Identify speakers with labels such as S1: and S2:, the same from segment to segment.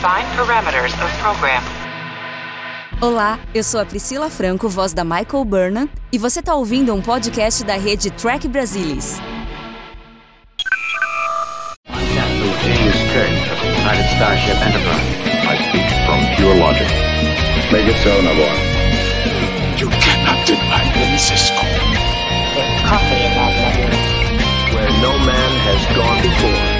S1: Define parameters of program.
S2: Olá, eu sou a Priscila Franco, voz da Michael Burnham, e você está ouvindo um podcast da rede Track Brasilis.
S3: I speak from pure logic.
S4: Make it so, Nabor.
S5: You cannot deny me, Cisco.
S6: There's coffee in that letter.
S3: Where no man has gone before.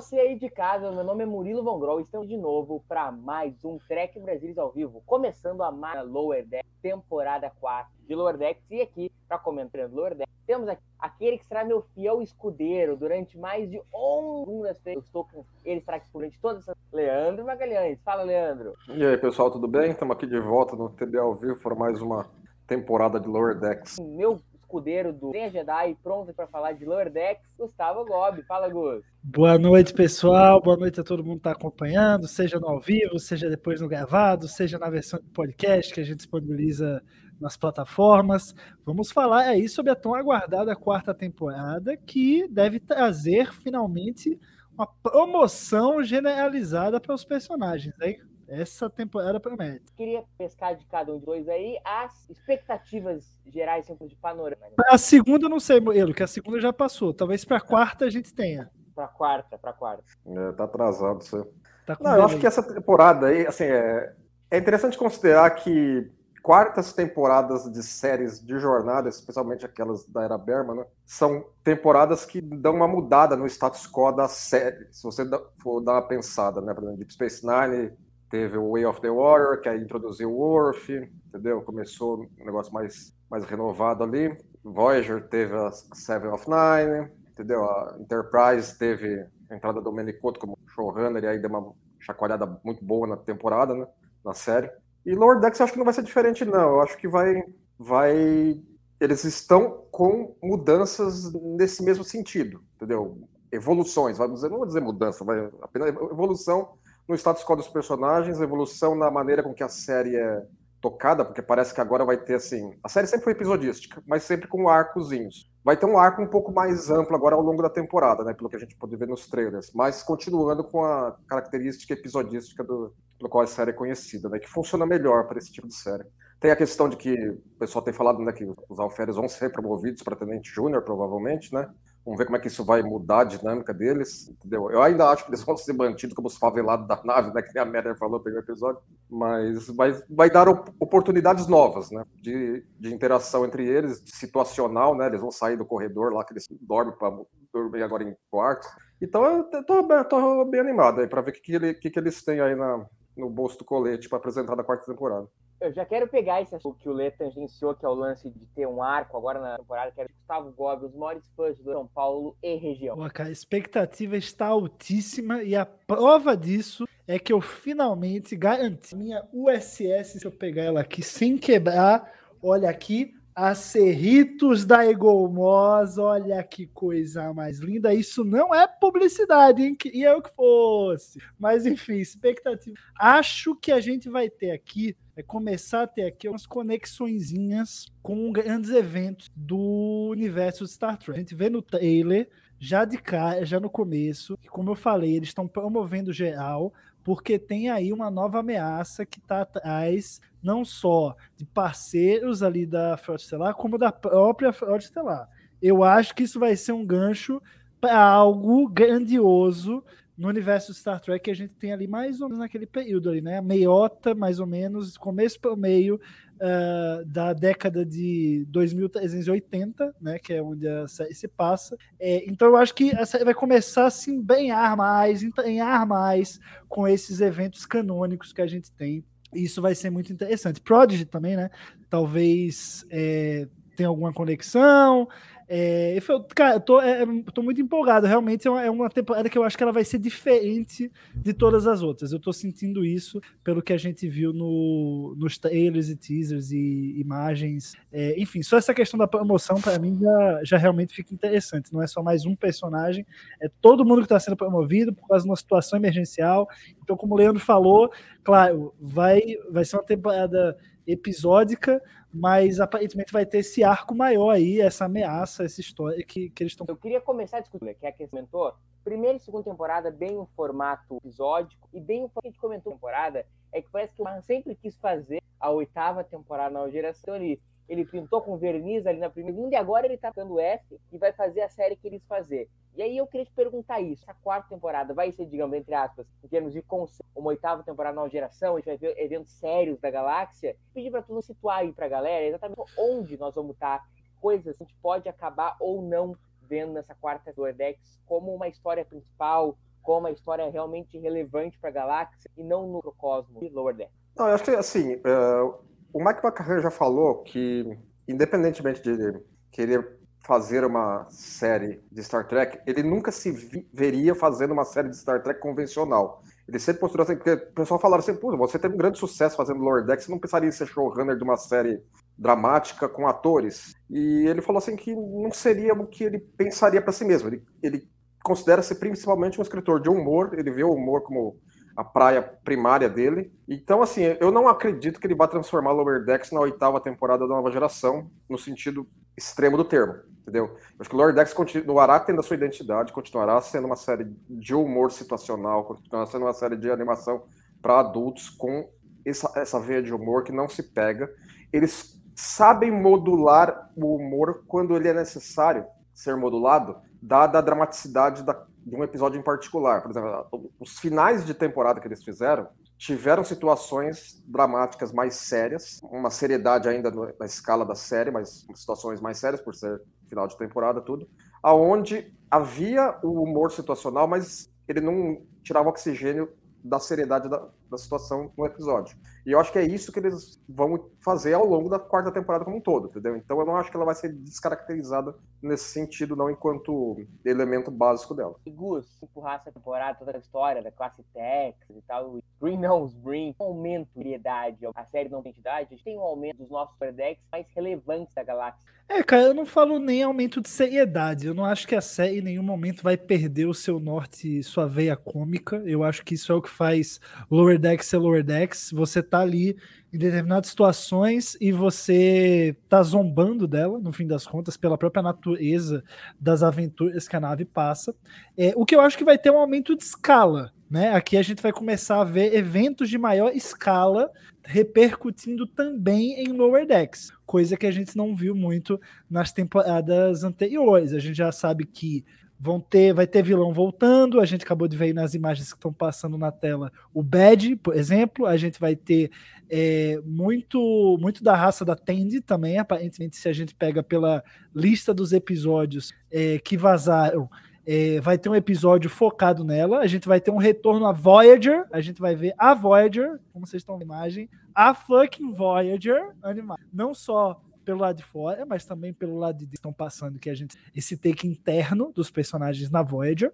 S7: Você aí de casa. Meu nome é Murilo Von Grol. Estamos de novo para mais um Trek Brasilis ao vivo, começando a mais Lower Deck, temporada 4 de Lower Decks. E aqui, para comentar Lower Deck, temos aqui aquele que será meu fiel escudeiro durante mais de 11 segundas-feiras. Estou com ele estará aqui durante todas essas. Leandro Magalhães. Fala, Leandro.
S8: E aí, pessoal, tudo bem? Estamos aqui de volta no TD ao vivo para mais uma temporada de Lower Decks.
S7: Meu escudeiro do Zen Jedi, pronto para falar de Lower Decks, Gustavo Gobi. Fala, Gus.
S9: Boa noite, pessoal. Boa noite a todo mundo que está acompanhando, seja no ao vivo, seja depois no gravado, seja na versão de podcast que a gente disponibiliza nas plataformas. Vamos falar aí sobre a tão aguardada quarta temporada, que deve trazer finalmente uma promoção generalizada para os personagens, hein? Essa temporada promete.
S7: Queria pescar de cada um de dois aí as expectativas gerais sempre de panorama. né?
S9: A segunda eu não sei, Moelo, que a segunda já passou. Talvez para quarta a gente tenha.
S7: Pra quarta, pra quarta.
S8: É, tá atrasado aí.
S9: Tá
S8: Não, eu acho
S9: delay.
S8: que essa temporada aí, assim, é, é interessante considerar que quartas temporadas de séries de jornada, especialmente aquelas da era Berman, né, são temporadas que dão uma mudada no status quo da série. Se você for dar uma pensada, né? Por exemplo, Deep Space Nine teve o Way of the Water, que aí introduziu o Worf, entendeu? Começou um negócio mais, mais renovado ali. Voyager teve a Seven of Nine, entendeu? A Enterprise teve a entrada do Menicoto como showrunner, e aí deu uma chacoalhada muito boa na temporada, né? Na série. E Lower Decks eu acho que não vai ser diferente, não. Eu acho que vai. vai... Eles estão com mudanças nesse mesmo sentido, entendeu? Evoluções, vamos dizer, não vou dizer mudança, vai apenas evolução no status quo dos personagens, evolução na maneira com que a série é tocada, porque parece que agora vai ter assim. A série sempre foi episodística, mas sempre com arcozinhos. Vai ter um arco um pouco mais amplo agora ao longo da temporada, né? Pelo que a gente pode ver nos trailers, mas continuando com a característica episodística do, pelo qual a série é conhecida, né? Que funciona melhor para esse tipo de série. Tem a questão de que o pessoal tem falado né, que os alferes vão ser promovidos para tenente júnior, provavelmente, né? Vamos ver como é que isso vai mudar a dinâmica deles, entendeu? Eu ainda acho que eles vão ser mantidos como os favelados da nave, né? Que a Matter falou no primeiro episódio. Mas vai, vai dar op- oportunidades novas, né? De, de interação entre eles, situacional, né? Eles vão sair do corredor lá, que eles dormem para dormir agora em quartos. Então eu tô, bem- tô bem animado aí para ver o que, que, ele- que, que eles têm aí na, no bolso do colete para apresentar na quarta temporada.
S7: Eu já quero pegar esse assunto que o Lê tangenciou, que é o lance de ter um arco agora na temporada, que era Gustavo Gobi, os maiores fãs do São Paulo e região.
S9: Pô, cara, a expectativa está altíssima e a prova disso é que eu finalmente garanti minha USS, se eu pegar ela aqui sem quebrar, olha aqui, a Cerritos da Egolmos, olha que coisa mais linda. Isso não é publicidade, hein? E eu que fosse. Mas enfim, expectativa. Acho que a gente vai ter aqui, é começar a ter aqui umas conexõezinhas com grandes eventos do universo de Star Trek. A gente vê no trailer já de cara, já no começo, que, como eu falei, eles estão promovendo geral, porque tem aí uma nova ameaça que está atrás, não só de parceiros ali da Frota Estelar, como da própria Frota Estelar. Eu acho que isso vai ser um gancho para algo grandioso no universo de Star Trek a gente tem ali mais ou menos naquele período ali, né? Meiota, mais ou menos, começo para o meio uh, da década de 2380, né? Que é onde a série se passa. É, então eu acho que a série vai começar a se embrenhar mais, entranhar mais com esses eventos canônicos que a gente tem. Isso vai ser muito interessante. Prodigy também, né? Talvez é, tenha alguma conexão. É, eu, cara, eu tô, é, tô, muito empolgado. Realmente é uma, é uma, temporada que eu acho que ela vai ser diferente de todas as outras. Eu tô sentindo isso pelo que a gente viu no, nos trailers e teasers e imagens. É, enfim, só essa questão da promoção, para mim, já, já realmente fica interessante. Não é só mais um personagem, é todo mundo que está sendo promovido por causa de uma situação emergencial. Então, como o Leandro falou, claro, vai, vai ser uma temporada episódica, mas aparentemente vai ter esse arco maior aí, essa ameaça, essa história que, que eles estão.
S7: Eu queria começar a discutir, que é que comentou. Primeira e segunda temporada, bem o formato episódico, e bem o que a gente comentou na temporada, é que parece que o Martin sempre quis fazer a oitava temporada na geração. Ele, ele pintou com verniz ali na primeira, e agora ele tá ficando F e vai fazer a série que eles fazer. E aí eu queria te perguntar isso. Essa quarta temporada vai ser, digamos, entre aspas, em termos de conceito, uma oitava temporada nova geração, a gente vai ver eventos sérios da galáxia. Pedir para tu nos situar aí pra galera exatamente onde nós vamos estar, coisas que a gente pode acabar ou não vendo nessa quarta do Ordex como uma história principal, como uma história realmente relevante para a galáxia e não no microcosmo de Lower Deck.
S8: Não, eu acho que assim, uh, o Mike McCarran já falou que, independentemente de querer fazer uma série de Star Trek, ele nunca se veria fazendo uma série de Star Trek convencional. Ele sempre posturou assim, porque o pessoal falaram assim, pô, você teve um grande sucesso fazendo Lower Deck, você não pensaria em ser showrunner de uma série dramática com atores? E ele falou assim que não seria o que ele pensaria para si mesmo. Ele, ele considera-se principalmente um escritor de humor, ele vê o humor como a praia primária dele. Então, assim, eu não acredito que ele vá transformar Lower Decks na oitava temporada da nova geração, no sentido extremo do termo, entendeu? Acho que o Lower Decks continuará tendo a sua identidade, continuará sendo uma série de humor situacional, continuará sendo uma série de animação para adultos com essa, essa veia de humor que não se pega. Eles sabem modular o humor quando ele é necessário ser modulado, dada a dramaticidade da, de um episódio em particular. Por exemplo, os finais de temporada que eles fizeram tiveram situações dramáticas mais sérias, uma seriedade ainda na escala da série, mas situações mais sérias por ser final de temporada tudo, aonde havia o humor situacional, mas ele não tirava oxigênio da seriedade da, da situação no episódio. E eu acho que é isso que eles vão fazer ao longo da quarta temporada como um todo, entendeu? Então eu não acho que ela vai ser descaracterizada nesse sentido, não enquanto elemento básico dela.
S7: E Gus, empurrar essa temporada, toda a história da classe Texas e tal, Green Nose Green, um aumento de idade, a série não tem idade, a gente tem um aumento dos nossos decks mais relevantes da galáxia.
S9: É, cara, eu não falo nem aumento de seriedade. Eu não acho que a série em nenhum momento vai perder o seu norte, sua veia cômica. Eu acho que isso é o que faz Lower Decks ser Lower Decks. Você tá ali em determinadas situações e você tá zombando dela, no fim das contas, pela própria natureza das aventuras que a nave passa. É, o que eu acho que vai ter um aumento de escala. Né? Aqui a gente vai começar a ver eventos de maior escala repercutindo também em Lower Decks, coisa que a gente não viu muito nas temporadas anteriores. A gente já sabe que vão ter, vai ter vilão voltando. A gente acabou de ver nas imagens que estão passando na tela o Bad, por exemplo. A gente vai ter é, muito, muito da raça da Tandy também. Aparentemente, se a gente pega pela lista dos episódios é, que vazaram, é, vai ter um episódio focado nela. A gente vai ter um retorno a Voyager. A gente vai ver a Voyager, como vocês estão na imagem, a fucking Voyager animal. Não só pelo lado de fora, mas também pelo lado de dentro estão passando que a gente esse take interno dos personagens na Voyager.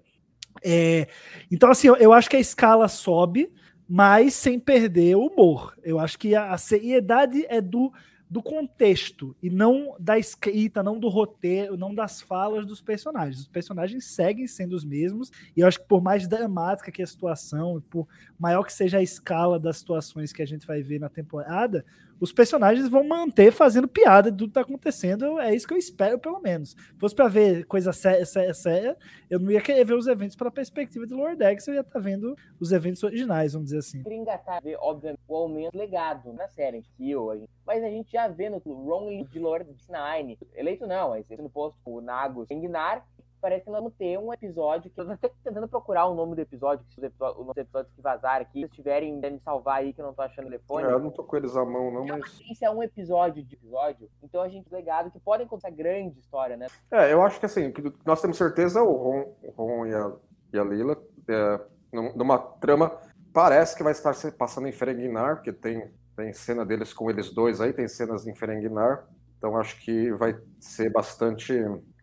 S9: É, então, assim, eu, eu, acho que a escala sobe, mas sem perder o humor. Eu acho que a, a seriedade é do do contexto e não da escrita, não do roteiro, não das falas dos personagens. Os personagens seguem sendo os mesmos e eu acho que por mais dramática que a situação, por maior que seja a escala das situações que a gente vai ver na temporada, os personagens vão manter fazendo piada de tudo que tá acontecendo. É isso que eu espero, pelo menos. Se fosse para ver coisa séria, séria, séria, eu não ia querer ver os eventos pela perspectiva de Lord X, eu ia estar tá vendo os eventos originais, vamos dizer assim.
S7: Engatar, ver, obviamente, o aumento legado na série, Kill, mas a gente já vê no Ron de Lord Nine, eleito não, mas no posto o Nagos Engnar parece que nós vamos ter um episódio que eu tô até tentando procurar o nome do episódio, os episódios, os episódios que vazaram aqui, se estiverem me salvar aí que eu não tô achando o telefone.
S8: É, eu não tô com eles à mão, não, mas.
S7: Isso é um episódio de episódio, então a gente legado que podem contar grande história, né?
S8: É, eu acho que assim, que nós temos certeza o Ron, o Ron e, a, e a Lila, é, numa trama, parece que vai estar se passando em Ferenginar, porque tem, tem cena deles com eles dois aí, tem cenas em Ferenginar. Então acho que vai ser bastante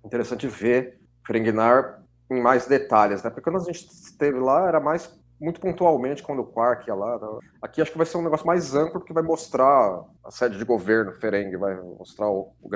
S8: interessante ver Ferengnar em mais detalhes, né? Porque quando a gente esteve lá era mais muito pontualmente quando o Quark ia lá. Né? Aqui acho que vai ser um negócio mais amplo, porque vai mostrar a sede de governo, Ferengue, vai mostrar o, o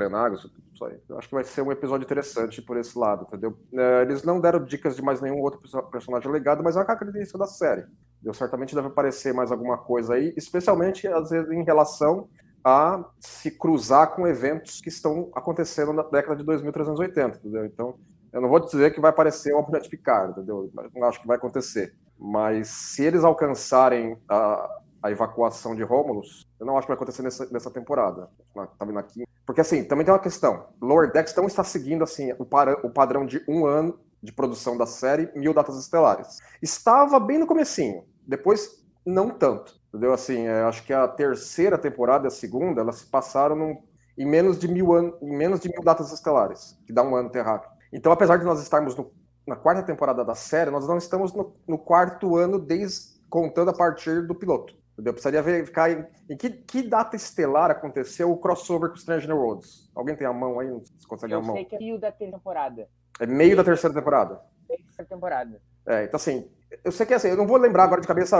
S8: isso aí. Eu acho que vai ser um episódio interessante por esse lado, entendeu? É, eles não deram dicas de mais nenhum outro personagem legado, mas é uma característica da série. Eu certamente deve aparecer mais alguma coisa aí, especialmente às vezes em relação a se cruzar com eventos que estão acontecendo na década de 2380, entendeu? Então, eu não vou dizer que vai aparecer o Almirante Picard, entendeu? Não acho que vai acontecer. Mas se eles alcançarem a, a evacuação de Romulus, eu não acho que vai acontecer nessa, nessa temporada. Tá aqui? Porque assim, também tem uma questão. Lower Decks não está seguindo assim o, para, o padrão de um ano de produção da série, mil datas estelares. Estava bem no comecinho. Depois, não tanto. Entendeu? Assim, é, acho que a terceira temporada e a segunda, elas se passaram num, em menos de mil anos, em menos de mil datas estelares, que dá um ano terráqueo. Então, apesar de nós estarmos no na quarta temporada da série, nós não estamos no, no quarto ano, desde contando a partir do piloto. Entendeu? Eu precisaria verificar em, em que, que, data estelar aconteceu o crossover com Stranger Worlds. Alguém tem a mão aí? Você consegue
S7: eu
S8: a mão?
S7: Eu sei que é meio da terceira temporada.
S8: É meio da terceira temporada?
S7: Terceira temporada.
S8: É, então assim, eu sei que assim, eu não vou lembrar agora de cabeça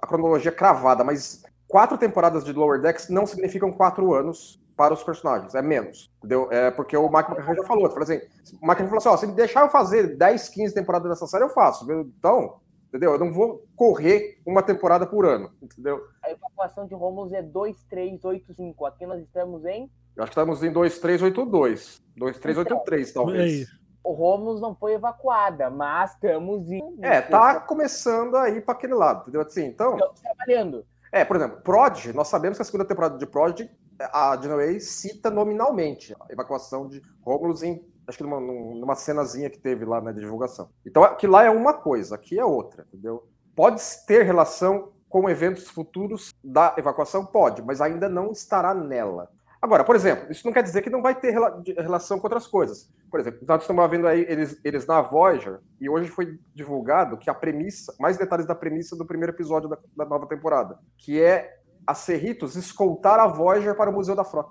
S8: a cronologia cravada, mas quatro temporadas de Lower Decks não significam quatro anos para os personagens, é menos, entendeu? É porque o Mike McCarthy já falou, falou assim, o Mike falou assim, ó, se me deixar eu fazer 10, 15 temporadas dessa série, eu faço, então, entendeu? Eu não vou correr uma temporada por ano, entendeu?
S7: A evacuação de Romulus é 2385, aqui nós estamos em...
S8: Eu acho que estamos em 2382, 2383 então, talvez.
S7: O Romulus não foi evacuada, mas estamos em...
S8: É, tá começando aí para aquele lado, entendeu? Assim, então...
S7: Estamos trabalhando.
S8: É, por exemplo, Prod, nós sabemos que a segunda temporada de Prod a Dinaway cita nominalmente a evacuação de Romulus em acho que numa, numa cenazinha que teve lá na né, divulgação. Então, aqui lá é uma coisa, aqui é outra, entendeu? Pode ter relação com eventos futuros da evacuação? Pode, mas ainda não estará nela. Agora, por exemplo, isso não quer dizer que não vai ter relação com outras coisas. Por exemplo, nós estamos vendo aí eles, eles na Voyager, e hoje foi divulgado que a premissa, mais detalhes da premissa do primeiro episódio da, da nova temporada, que é a Cerritos escoltar a Voyager para o Museu da Frota.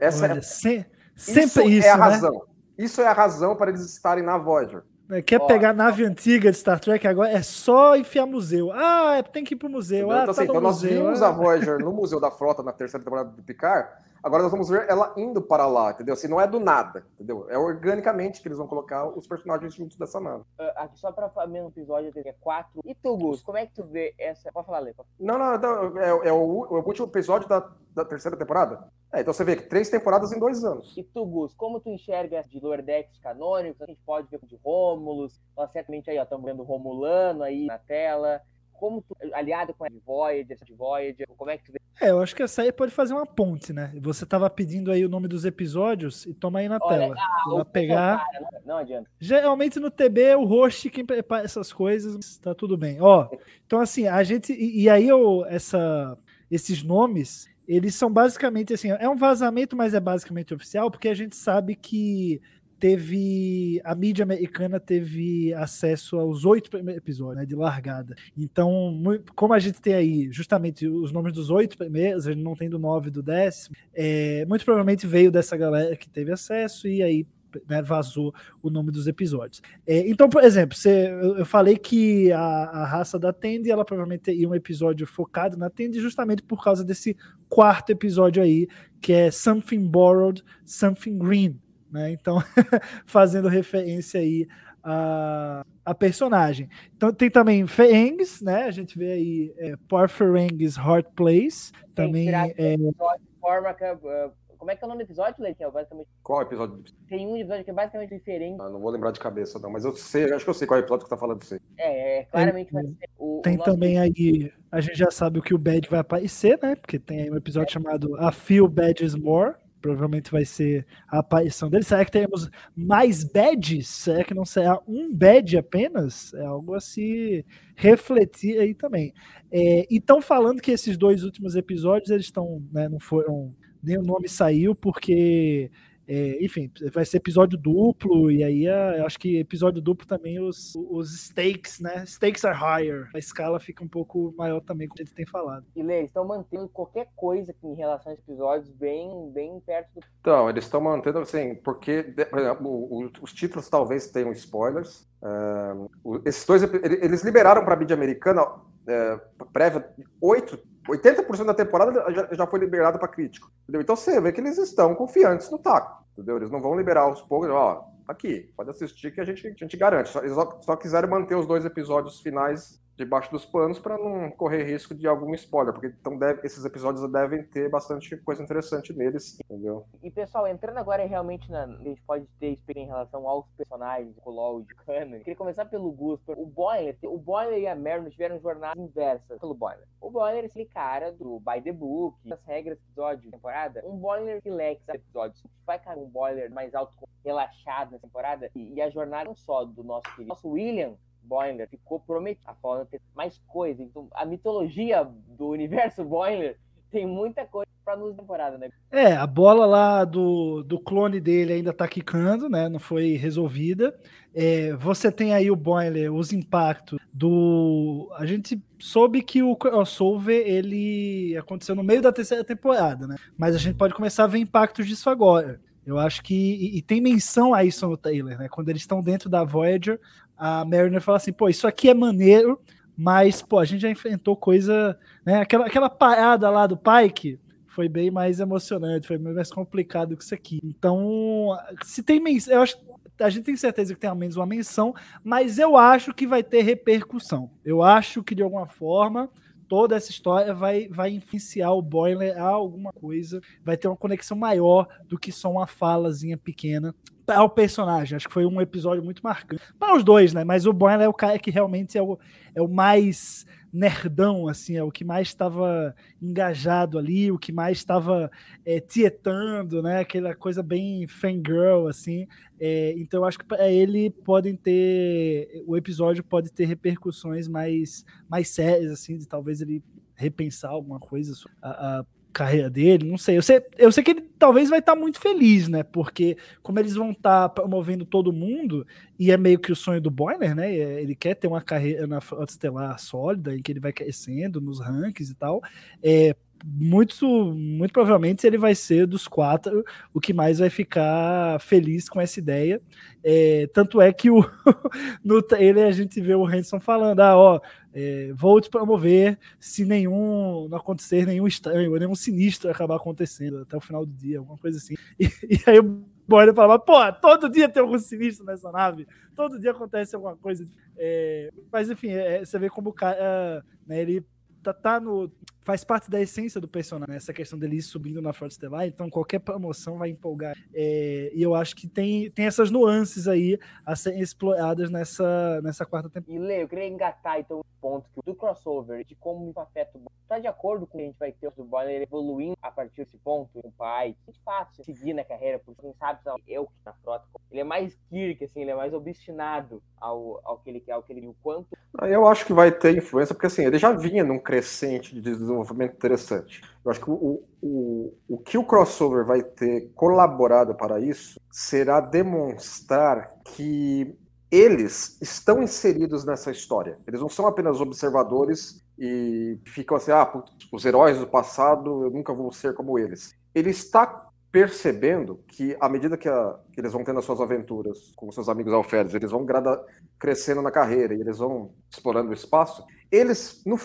S8: Essa
S9: Olha,
S8: é,
S9: se,
S8: sempre
S9: isso,
S8: é a
S9: né?
S8: razão. Isso é a razão para eles estarem na Voyager.
S9: É, quer Ó, pegar nave antiga de Star Trek agora? É só enfiar museu. Ah, tem que ir pro museu. Ah,
S8: então,
S9: tá
S8: assim, então
S9: museu.
S8: nós vimos a Voyager no Museu da Frota na terceira temporada do Picard. Agora nós vamos ver ela indo para lá, entendeu? Assim, não é do nada, entendeu? É organicamente que eles vão colocar os personagens juntos dessa nave.
S7: Uh, aqui só para fazer um episódio é 4. E tu, Gus, como é que tu vê essa. Pode falar, Lê.
S8: Não, não, não é, é o, o, último episódio da, da terceira temporada. É, então você vê que três temporadas em dois anos.
S7: E tu, Gus, como tu enxerga de Lower Decks canônicos? A gente pode ver de Rômulus. Nós certamente aí, ó, estamos vendo Romulano aí na tela como tu, aliado com a Voyager, de Voyager, como é que tu vê?
S9: É, eu acho que essa aí pode fazer uma ponte, né? Você tava pedindo aí o nome dos episódios e toma aí na Olha, tela. Ah, vai pegar.
S7: Cara, não, não, adianta.
S9: Geralmente no TB é o host quem prepara essas coisas, tá tudo bem. Ó, então assim, a gente e, e aí eu, essa esses nomes, eles são basicamente assim, é um vazamento, mas é basicamente oficial, porque a gente sabe que teve a mídia americana teve acesso aos oito primeiros episódios né, de largada. Então, como a gente tem aí justamente os nomes dos oito primeiros, a gente não tem do nove do décimo, é, muito provavelmente veio dessa galera que teve acesso e aí né, vazou o nome dos episódios. É, então, por exemplo, você, eu, falei que a, a raça da Tandy, ela provavelmente teria um episódio focado na Tandy justamente por causa desse quarto episódio aí, que é Something Borrowed, Something Green né? Então, fazendo referência aí a, a personagem. Então tem também Ferengs, né? A gente vê aí é, Por Ferengs Heart Place. Também é...
S7: Forma que, uh, como é que é o nome do episódio, Leitel? Basicamente...
S8: Qual episódio?
S7: Tem um episódio que é basicamente diferente.
S8: Ah, não vou lembrar de cabeça, não, mas eu sei, acho que eu sei qual é o episódio que tá falando você.
S7: É, é claramente vai ser
S9: o, Tem o também aí, a gente já sabe o que o Bad vai aparecer, né? Porque tem aí um episódio é. chamado A Few Badges More, provavelmente vai ser a aparição dele. Será que teremos mais badges? Será que não será um badge apenas? É algo a se refletir aí também. É, e estão falando que esses dois últimos episódios eles estão, né, não foram nem o nome saiu porque É, enfim, vai ser episódio duplo, e aí eu acho que episódio duplo também os, os stakes, né? Stakes are higher. A escala fica um pouco maior também, como a gente tem falado.
S7: E Lê, eles estão mantendo qualquer coisa em relação aos episódios bem, bem perto do.
S8: Então, eles estão mantendo assim, porque, por exemplo, o- o- os títulos talvez tenham spoilers. É, o- esses dois, eles liberaram para a mídia americana é, prévia 8, 80% da temporada já, foi liberado para crítico. Entendeu? Então você vê que eles estão confiantes no taco. Entendeu? Eles não vão liberar aos poucos, ó, tá aqui, pode assistir que a gente, a gente garante. Só- Eles só, só quiseram manter os dois episódios finais debaixo dos panos para não correr risco de algum spoiler, porque então deve- esses episódios devem ter bastante coisa interessante neles, entendeu?
S7: E pessoal, entrando agora realmente na. A gente pode ter experiência em relação aos personagens, o LOL de Canon. Queria começar pelo Gus. O Boiler, o Boiler e a Merno tiveram jornadas inversas pelo Boiler. O Boiler é aquele cara do By the Book, das regras do episódio, temporada. Um Boiler relax episódios. Vai cair um Boiler mais alto, relaxado na temporada. E, e a jornada não só do nosso querido. Nosso William Boiler ficou prometido. A forma ter mais coisa. Então, a mitologia do universo Boiler tem muita coisa pra nos temporada, né?
S9: É, a bola lá do, do clone dele ainda tá quicando, né? Não foi resolvida. É, você tem aí o Boiler, os impactos do. A gente soube que o crossover ele aconteceu no meio da terceira temporada, né? Mas a gente pode começar a ver impactos disso agora. Eu acho que. E, e tem menção a isso no trailer, né? Quando eles estão dentro da Voyager, a Mariner fala assim: pô, isso aqui é maneiro, mas, pô, a gente já enfrentou coisa. Né? Aquela, aquela parada lá do Pike foi bem mais emocionante, foi bem mais complicado que isso aqui. Então, se tem eu acho a gente tem certeza que tem ao menos uma menção, mas eu acho que vai ter repercussão. Eu acho que de alguma forma toda essa história vai, vai influenciar o Boiler a alguma coisa, vai ter uma conexão maior do que só uma falazinha pequena para o personagem. Acho que foi um episódio muito marcante. Para os dois, né? Mas o Boiler é o cara que realmente é o, é o mais nerdão, assim, é o que mais estava engajado ali, o que mais estava é, tietando, né? Aquela coisa bem fangirl, assim. É, então, eu acho que para ele podem ter. O episódio pode ter repercussões mais, mais sérias, assim, de talvez ele repensar alguma coisa carreira dele, não sei. Eu sei, eu sei que ele talvez vai estar muito feliz, né? Porque como eles vão estar promovendo todo mundo, e é meio que o sonho do Boiler, né? Ele quer ter uma carreira na Frota Estelar sólida, em que ele vai crescendo nos rankings e tal. É, muito, muito provavelmente ele vai ser dos quatro o que mais vai ficar feliz com essa ideia. É, tanto é que o, no trailer a gente vê o Hanson falando: ah, ó, é, vou te promover se nenhum não acontecer nenhum estranho, nenhum sinistro acabar acontecendo até o final do dia, alguma coisa assim. E, e aí o Boiler fala: pô, todo dia tem algum sinistro nessa nave, todo dia acontece alguma coisa. É, mas enfim, é, você vê como o cara, né, ele tá, tá no. Faz parte da essência do personagem, né? essa questão dele ir subindo na Frota Estelar, então qualquer promoção vai empolgar. É, e eu acho que tem, tem essas nuances aí a serem exploradas nessa, nessa quarta temporada.
S7: E Lê, eu queria engatar então um ponto que, do crossover, de como isso afeta o. Tá de acordo com o que a gente vai ter do Boiler evoluindo a partir desse ponto, com o pai? É fácil seguir na carreira, porque quem sabe eu que na frota. Ele é mais Kirk, assim, ele é mais obstinado ao, ao que ele quer, ao que ele o quanto.
S8: Eu acho que vai ter influência, porque assim, ele já vinha num crescente de desenvolvimento interessante. Eu acho que o, o, o que o crossover vai ter colaborado para isso será demonstrar que eles estão inseridos nessa história. Eles não são apenas observadores e ficam assim, ah, os heróis do passado, eu nunca vou ser como eles. Ele está percebendo que à medida que, a, que eles vão tendo as suas aventuras com seus amigos alferes, eles vão grada, crescendo na carreira e eles vão explorando o espaço, eles, no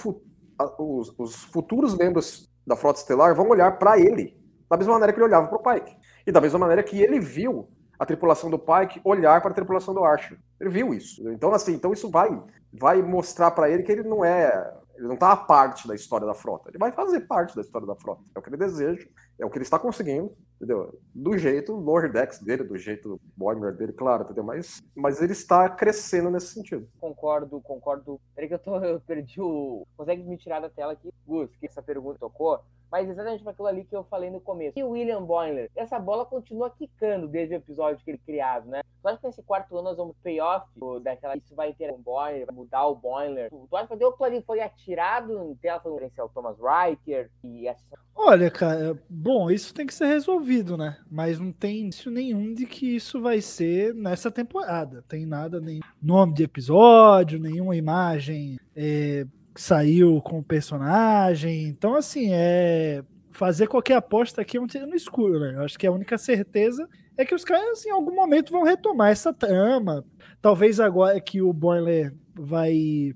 S8: os, os futuros membros da Frota Estelar vão olhar para ele da mesma maneira que ele olhava para o Pike. E da mesma maneira que ele viu a tripulação do Pike olhar para a tripulação do Archer. Ele viu isso. Então, assim, então isso vai, vai mostrar para ele que ele não é. Ele não está a parte da história da frota. Ele vai fazer parte da história da frota. É o que ele deseja, é o que ele está conseguindo, entendeu? Do jeito Lower Decks dele, do jeito Boimer dele, claro, entendeu? Mas, mas ele está crescendo nesse sentido.
S7: Concordo, concordo. Peraí que eu, tô, eu perdi o. Consegue me tirar da tela aqui? Gus, que essa pergunta tocou mas exatamente para aquilo ali que eu falei no começo. E o William Boyler, essa bola continua quicando desde o episódio que ele criado, né? Tu acha que nesse quarto ano nós vamos payoff daquela. Isso vai ter um Boiler, vai mudar o Boiler? Tu acha que o Clarim foi atirado em tela referência ao Thomas Riker e essa...
S9: Olha, cara, bom, isso tem que ser resolvido, né? Mas não tem indício nenhum de que isso vai ser nessa temporada. Tem nada, nem nome de episódio, nenhuma imagem é, saiu com o personagem. Então, assim, é fazer qualquer aposta aqui é um tiro no escuro, né? Eu acho que a única certeza é que os caras, assim, em algum momento, vão retomar essa trama. Talvez agora que o Boiler vai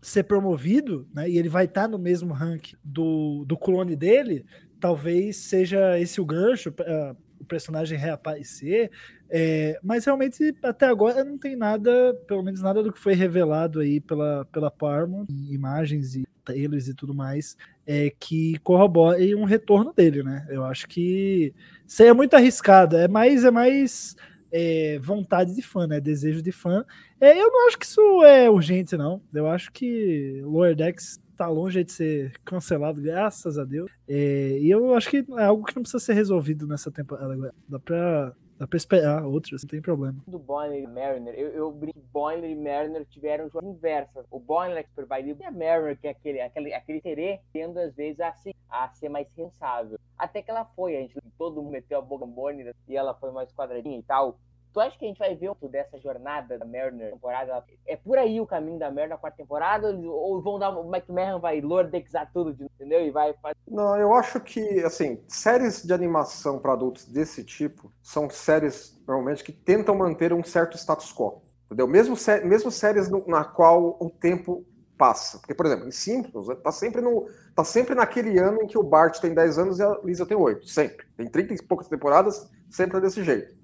S9: ser promovido, né? E ele vai estar tá no mesmo rank do, do clone dele, talvez seja esse o gancho o personagem reaparecer. É, mas realmente até agora não tem nada, pelo menos nada do que foi revelado aí pela, pela Paramount, imagens e trailers e tudo mais, é, que corrobore um retorno dele, né? Eu acho que seria muito arriscado, é mais, é mais é, vontade de fã, né? Desejo de fã. É, eu não acho que isso é urgente, não. Eu acho que Lower Decks tá longe de ser cancelado, graças a Deus. É, e eu acho que é algo que não precisa ser resolvido nessa temporada. Dá pra Dá pra esperar outros, não tem problema.
S7: Do Boiler e Mariner, eu, eu brinco que Boiler e Mariner tiveram jogos inversas. O Boiler é super e a Mariner, que é aquele, aquele, aquele terê, tendo às vezes a ser, a ser mais rensável. Até que ela foi, a gente todo mundo meteu a boca no e ela foi mais quadradinha e tal. Tu acha que a gente vai ver um dessa jornada da Mariner temporada? É por aí o caminho da Mariner na quarta temporada? Ou vão dar. O McMahon vai lordexar tudo, entendeu? E vai fazer.
S8: Não, eu acho que, assim, séries de animação para adultos desse tipo são séries, normalmente, que tentam manter um certo status quo. Entendeu? Mesmo, sé mesmo séries no, na qual o tempo passa. Porque, por exemplo, em Simpsons, tá sempre, no, tá sempre naquele ano em que o Bart tem 10 anos e a Lisa tem 8. Sempre. Tem 30 e poucas temporadas, sempre é desse jeito.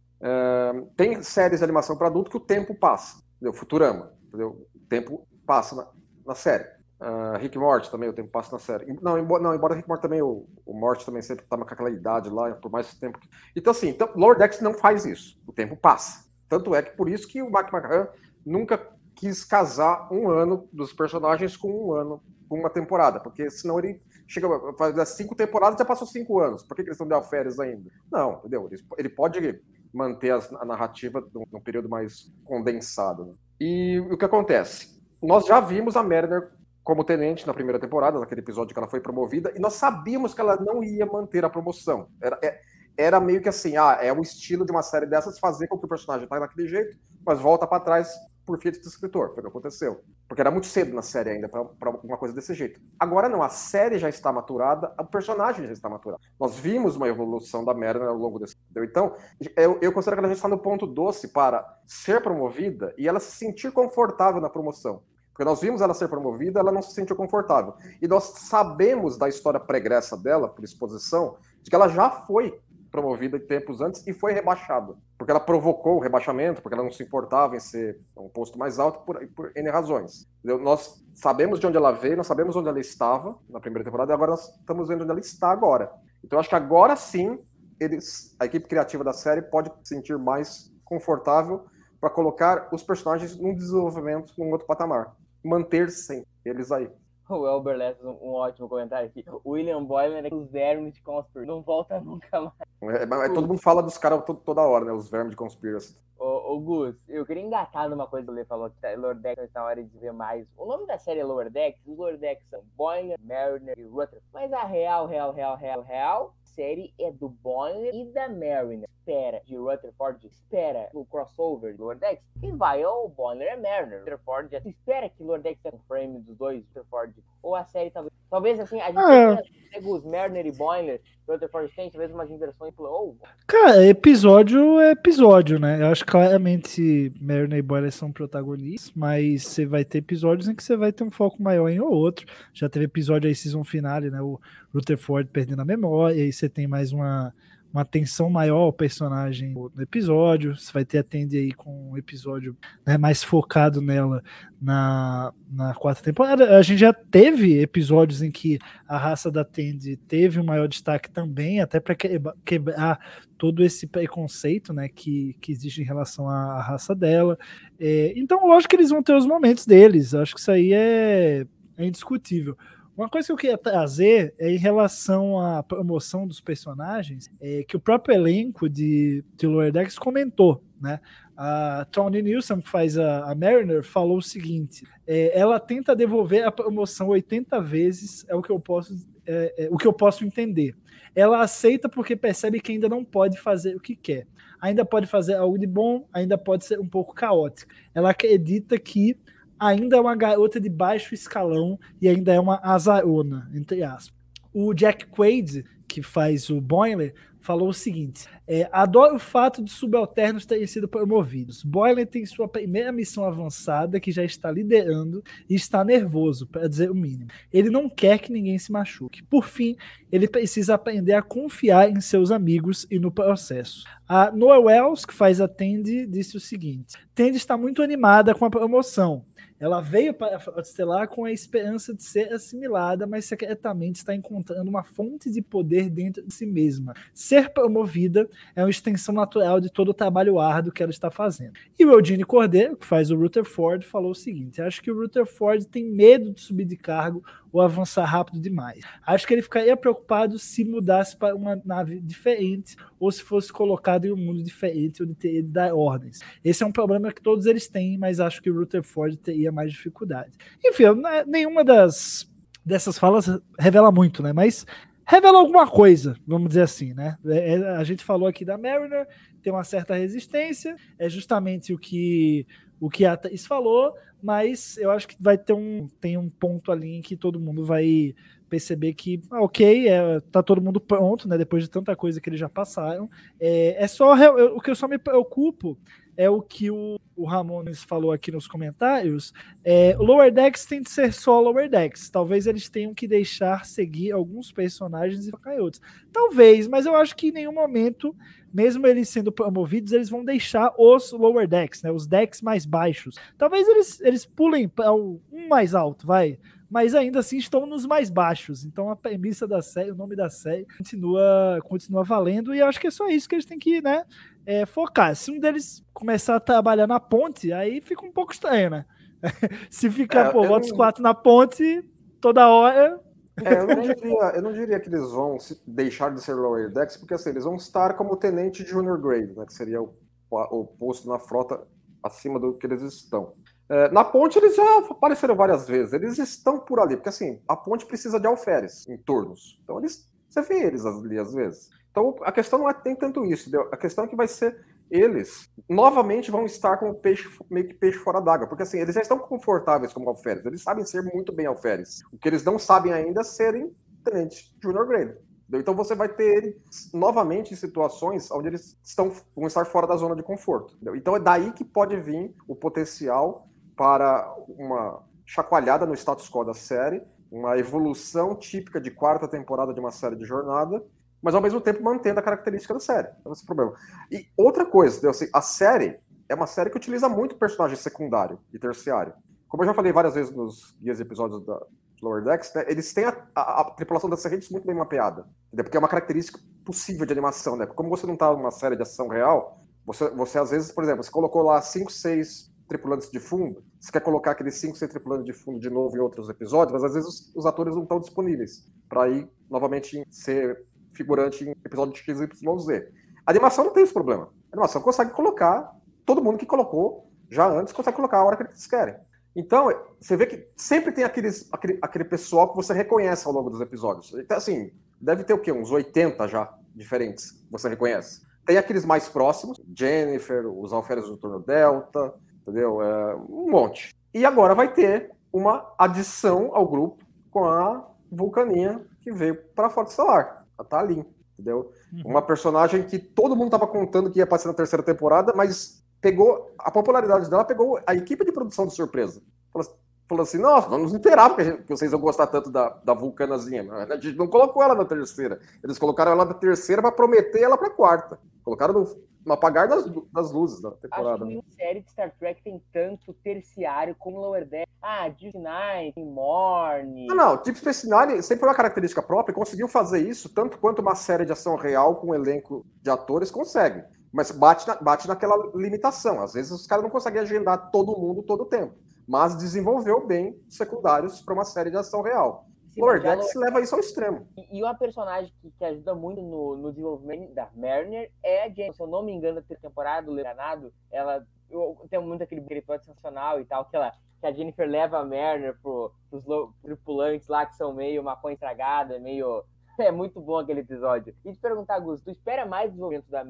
S8: Tem séries de animação para adulto que o tempo passa, entendeu? Futurama, entendeu? O tempo passa na, na série. Uh, Rick Morty também, o tempo passa na série. Não, embora, não, embora Rick Morty também, o, o Morty também sempre tá com aquela idade lá, por mais tempo. Então, assim, então, Lord X não faz isso. O tempo passa. Tanto é que por isso que o Mac McCann nunca quis casar um ano dos personagens com um ano, com uma temporada, porque senão ele chega a fazer cinco temporadas já passou cinco anos. Por que, que eles estão de férias ainda? Não, entendeu? Ele, ele pode manter a narrativa num período mais condensado. Né? E o que acontece? Nós já vimos a Mariner como tenente na primeira temporada, naquele episódio que ela foi promovida, e nós sabíamos que ela não ia manter a promoção. Era, é, era meio que assim, ah, é o estilo de uma série dessas fazer com que o personagem tá naquele jeito, mas volta para trás por filho do escritor. Foi o que aconteceu. Porque era muito cedo na série ainda para uma coisa desse jeito. Agora não, a série já está maturada, o personagem já está maturado. Nós vimos uma evolução da Merlin ao longo desse. Então, eu, eu considero que ela já está no ponto doce para ser promovida e ela se sentir confortável na promoção. Porque nós vimos ela ser promovida, ela não se sentiu confortável. E nós sabemos da história pregressa dela, por exposição, de que ela já foi promovida tempos antes e foi rebaixada. Porque ela provocou o rebaixamento, porque ela não se importava em ser um posto mais alto por, por N razões. Nós sabemos de onde ela veio, nós sabemos onde ela estava na primeira temporada e agora nós estamos vendo onde ela está agora. Então eu acho que agora sim eles, a equipe criativa da série pode se sentir mais confortável para colocar os personagens num desenvolvimento num outro patamar. Manter sempre eles aí.
S7: O Elber Lessa, um, ótimo comentário aqui. O William Boylan é os vermes de Conspiracy. Não volta nunca mais.
S8: É, mas todo mundo fala dos caras toda hora, né? Os vermes de Conspiracy.
S7: Ô, ô, Gus, eu queria engatar numa coisa que o Lê falou, que tá, Lower Decks tá na hora de ver mais. O nome da série é Lower Decks. Os Lower Decks são Boiler, Mariner e Rutherford. Mas a real, real, real, real, real série é do Boiler e da Mariner. Espera, de Rutherford, espera o crossover do Lordex. Quem vai ou o Boiler é Mariner. Rutherford espera que Lordex tenha um frame dos dois, Rutherford. Ou a série talvez. Talvez assim, a gente ah. pega os Mariner e Boiler, Rutherford tem, talvez umas inversões. Oh.
S9: Cara, episódio é episódio, né? Eu acho que claramente Mariner e Boiler são protagonistas, mas você vai ter episódios em que você vai ter um foco maior em ou outro. Já teve episódio aí, season finale, né? O Rutherford perdendo a memória, e aí você tem mais uma, uma atenção maior ao personagem no episódio. Você vai ter a Tandy aí com um episódio né, mais focado nela na, na quarta temporada. A gente já teve episódios em que a raça da Tandy teve um maior destaque também, até para quebrar todo esse preconceito né, que, que existe em relação à, raça dela. É, então, lógico que eles vão ter os momentos deles. Acho que isso aí é, é indiscutível. Uma coisa que eu queria trazer é em relação à promoção dos personagens, é que o próprio elenco de, de Lower Decks comentou, né? A Tony Nilsson, que faz a, a Mariner, falou o seguinte: é, ela tenta devolver a promoção 80 vezes, é o que eu posso, é, é, o que eu posso entender. Ela aceita porque percebe que ainda não pode fazer o que quer. Ainda pode fazer algo de bom, ainda pode ser um pouco caótica. Ela acredita que ainda é uma garota de baixo escalão e ainda é uma azarona, entre aspas. O Jack Quaid, que faz o Boiler, falou o seguinte: é, adoro o fato de subalternos terem sido promovidos. Boiler tem sua primeira missão avançada, que já está liderando e está nervoso, para dizer o mínimo. Ele não quer que ninguém se machuque. Por fim, ele precisa aprender a confiar em seus amigos e no processo. A Noah Wells, que faz a Tandy, disse o seguinte: Tandy está muito animada com a promoção ela veio para a Estelar com a esperança de ser assimilada, mas secretamente está encontrando uma fonte de poder dentro de si mesma. Ser promovida é uma extensão natural de todo o trabalho árduo que ela está fazendo. E o Eugene Cordeiro, que faz o Rutherford, falou o seguinte: acho que o Rutherford tem medo de subir de cargo ou avançar rápido demais. Acho que ele ficaria preocupado se mudasse para uma nave diferente ou se fosse colocado em um mundo diferente onde teria de dar ordens. Esse é um problema que todos eles têm, mas acho que o Rutherford teria mais dificuldade. Enfim, nenhuma das dessas falas revela muito, né? Mas revela alguma coisa, vamos dizer assim, né? É, é, a gente falou aqui da Mariner, tem uma certa resistência, é justamente o que o que a falou, mas eu acho que vai ter um tem um ponto ali em que todo mundo vai perceber que ah, ok é, tá todo mundo pronto né depois de tanta coisa que eles já passaram. É, é só eu, o que eu só me preocupo é o que o, o Ramones falou aqui nos comentários. É, Lower Decks tem de ser só Lower Decks. Talvez eles tenham que deixar seguir alguns personagens e focar em outros. Talvez, mas eu acho que em nenhum momento, mesmo eles sendo promovidos, eles vão deixar os Lower Decks, né, os decks mais baixos. Talvez eles, eles pulem para um mais alto, vai mas ainda assim estão nos mais baixos. Então a premissa da série, o nome da série, continua, continua valendo, e acho que é só isso que eles têm que né, é, focar. Se um deles começar a trabalhar na ponte, aí fica um pouco estranho, né? Se ficar, é, pô, bota os quatro na ponte toda hora.
S8: É, eu, não diria, eu não diria que eles vão deixar de ser Lower Decks, porque assim, eles vão estar como tenente Junior Grade, né, que seria o, o posto na frota acima do que eles estão. É, na ponte eles já apareceram várias vezes, eles estão por ali, porque assim, a ponte precisa de alferes em turnos. Então eles, você vê eles ali às vezes. Então a questão não é tem tanto isso, entendeu? a questão é que vai ser eles novamente vão estar como peixe, meio que peixe fora d'água, porque assim, eles já estão confortáveis como alferes, eles sabem ser muito bem alferes. O que eles não sabem ainda é serem tenente junior grade. Então você vai ter eles novamente em situações onde eles estão, vão estar fora da zona de conforto. Entendeu? Então é daí que pode vir o potencial para uma chacoalhada no status quo da série, uma evolução típica de quarta temporada de uma série de jornada, mas ao mesmo tempo mantendo a característica da série. Então, esse é o problema. E outra coisa, assim, a série é uma série que utiliza muito personagem secundário e terciário. Como eu já falei várias vezes nos guias episódios da Lower Decks, né, eles têm a, a, a tripulação das serrentes muito bem mapeada. Entendeu? Porque é uma característica possível de animação. Né? Como você não está numa série de ação real, você, você às vezes, por exemplo, você colocou lá 5, 6 tripulantes de fundo, você quer colocar aqueles 5, 6 tripulantes de fundo de novo em outros episódios, mas às vezes os, os atores não estão disponíveis para ir novamente ser figurante em episódio de XYZ. A animação não tem esse problema. A animação consegue colocar todo mundo que colocou já antes, consegue colocar a hora que eles querem. Então, você vê que sempre tem aqueles, aquele, aquele pessoal que você reconhece ao longo dos episódios. Então, assim, deve ter o quê? Uns 80 já diferentes que você reconhece. Tem aqueles mais próximos, Jennifer, os alferes do turno Delta, entendeu? É, um monte. E agora vai ter uma adição ao grupo com a Vulcaninha que veio para a Forte Estelar. Ela tá ali, entendeu? Uhum. Uma personagem que todo mundo tava contando que ia passar na terceira temporada, mas pegou a popularidade dela, pegou a equipe de produção de surpresa. Falou, falou assim: nossa, não nos esperava que, que, vocês iam gostar tanto da, da Vulcanazinha. A gente não colocou ela na terceira. Eles colocaram ela na terceira para prometer ela para quarta. Colocaram no, no apagar das, das luzes da temporada. Acho que
S7: nenhuma série de Star Trek tem tanto terciário como Lower Deck. Ah, Deep Nine, Morning.
S8: Não, não, Deep Space Nine sempre foi uma característica própria e conseguiu fazer isso tanto quanto uma série de ação real com um elenco de atores consegue. Mas bate, na, bate naquela limitação. Às vezes os caras não conseguem agendar todo mundo todo o tempo. Mas desenvolveu bem secundários para uma série de ação real. Lower Decks leva isso ao extremo.
S7: E, e uma personagem que, que ajuda muito no, no desenvolvimento da Mariner é a Jane. Se eu não me engano, a terceira temporada do Leonardo, ela eu, tem muito aquele episódio sensacional e tal, que, ela, que a Jennifer leva a Mariner pro, pros tripulantes lá que são meio maconha estragada, meio. É muito bom aquele episódio. E te perguntar, Gus, tu espera mais desenvolvimento da?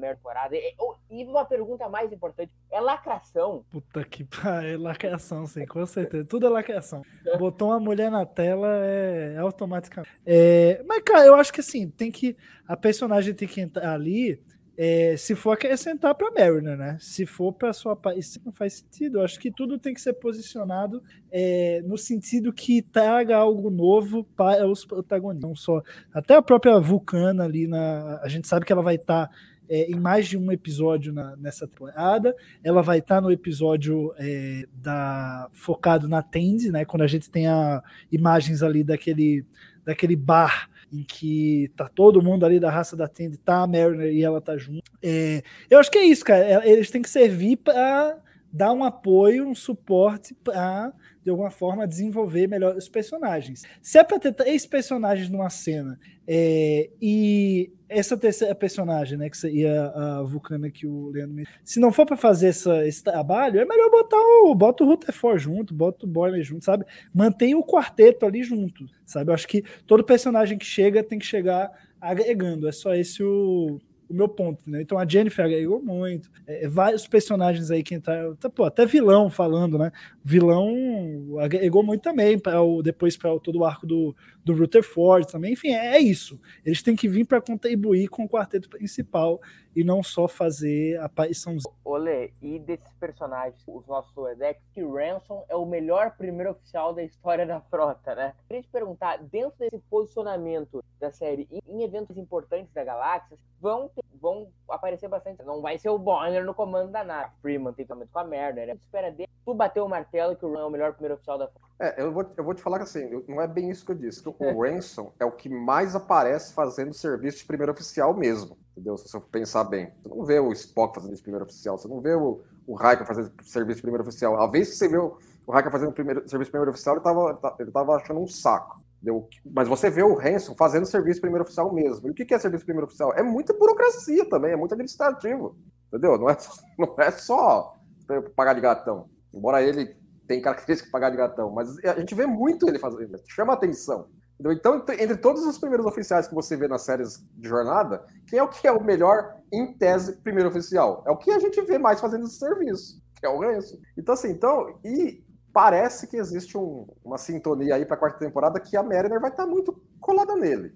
S7: E, e uma pergunta mais importante: é lacração?
S9: Puta que pariu, é lacração, sim, com certeza. Tudo é lacração. Botou uma mulher na tela é automaticamente. É, mas, cara, eu acho que assim, tem que. A personagem tem que entrar ali. É, se for acrescentar pra Mariner, né? Se for pra sua isso não faz sentido. Eu acho que tudo tem que ser posicionado é, no sentido que traga algo novo para os protagonistas. Não só. Até a própria Vulcana ali na. A gente sabe que ela vai estar é, em mais de um episódio na- nessa temporada. Ela vai estar no episódio é, da focado na Tandy, né? Quando a gente tem a, imagens ali daquele, daquele bar em que tá todo mundo ali da raça da Tandy, tá a Mariner e ela tá junto. É, eu acho que é isso, cara. É, Eles têm que servir para dar um apoio, um suporte para de alguma forma desenvolver melhor os personagens. Se é para ter três personagens numa cena é, e essa terceira personagem, né, que seria a Vulcana que o Leandro. Se não for para fazer essa, esse trabalho, é melhor botar o bota o Rutherford junto, bota o Boiler junto, sabe? Mantém o quarteto ali junto, sabe? Eu acho que todo personagem que chega tem que chegar agregando. É só esse o, o meu ponto, né? Então a Jennifer agregou muito. É, vários personagens aí que entraram, até, pô, até vilão falando, né? Vilão agregou muito também para o depois para todo o arco do, do Rutherford também. Enfim, é, é isso. Eles têm que vir para contribuir com o quarteto principal e não só fazer a aparição.
S7: Olê, e desses personagens, os nossos Loredex, que Ransom é o melhor primeiro oficial da história da frota, né? Queria te perguntar, dentro desse posicionamento da série em, em eventos importantes da galáxia, vão, ter- vão aparecer bastante. Não vai ser o Bonner no comando da nave. Freeman tem também com a merda, né? Espera dele. Tu bateu o martelo que o Ran é o melhor primeiro oficial da frota.
S8: É, eu vou, eu vou te falar que assim, eu- não é bem isso que eu disse. Que o Ransom é o que mais aparece fazendo serviço de primeiro oficial mesmo. Entendeu? Se você pensar bem. Você não vê o Spock fazendo de primeiro oficial, você não vê o, o Riker fazendo serviço de primeiro oficial. A vez que você vê o, Riker fazendo primeiro, serviço de primeiro oficial, ele tava, ele tava achando um saco. Entendeu? Mas você vê o Ransom fazendo serviço de primeiro oficial mesmo. E o que que é serviço de primeiro oficial? É muita burocracia também, é muito administrativo. Entendeu? Não é, não é só pagar de gatão. Embora ele tem característica de pagar de gatão, mas a gente vê muito ele fazendo, chama atenção. Então, ent- entre todos os primeiros oficiais que você vê nas séries de jornada, quem é o que é o melhor, em tese, primeiro oficial? É o que a gente vê mais fazendo esse serviço, que é o Ransom. Então, assim, então, e parece que existe um- uma sintonia aí para a quarta temporada que a Mariner vai estar muito colada nele.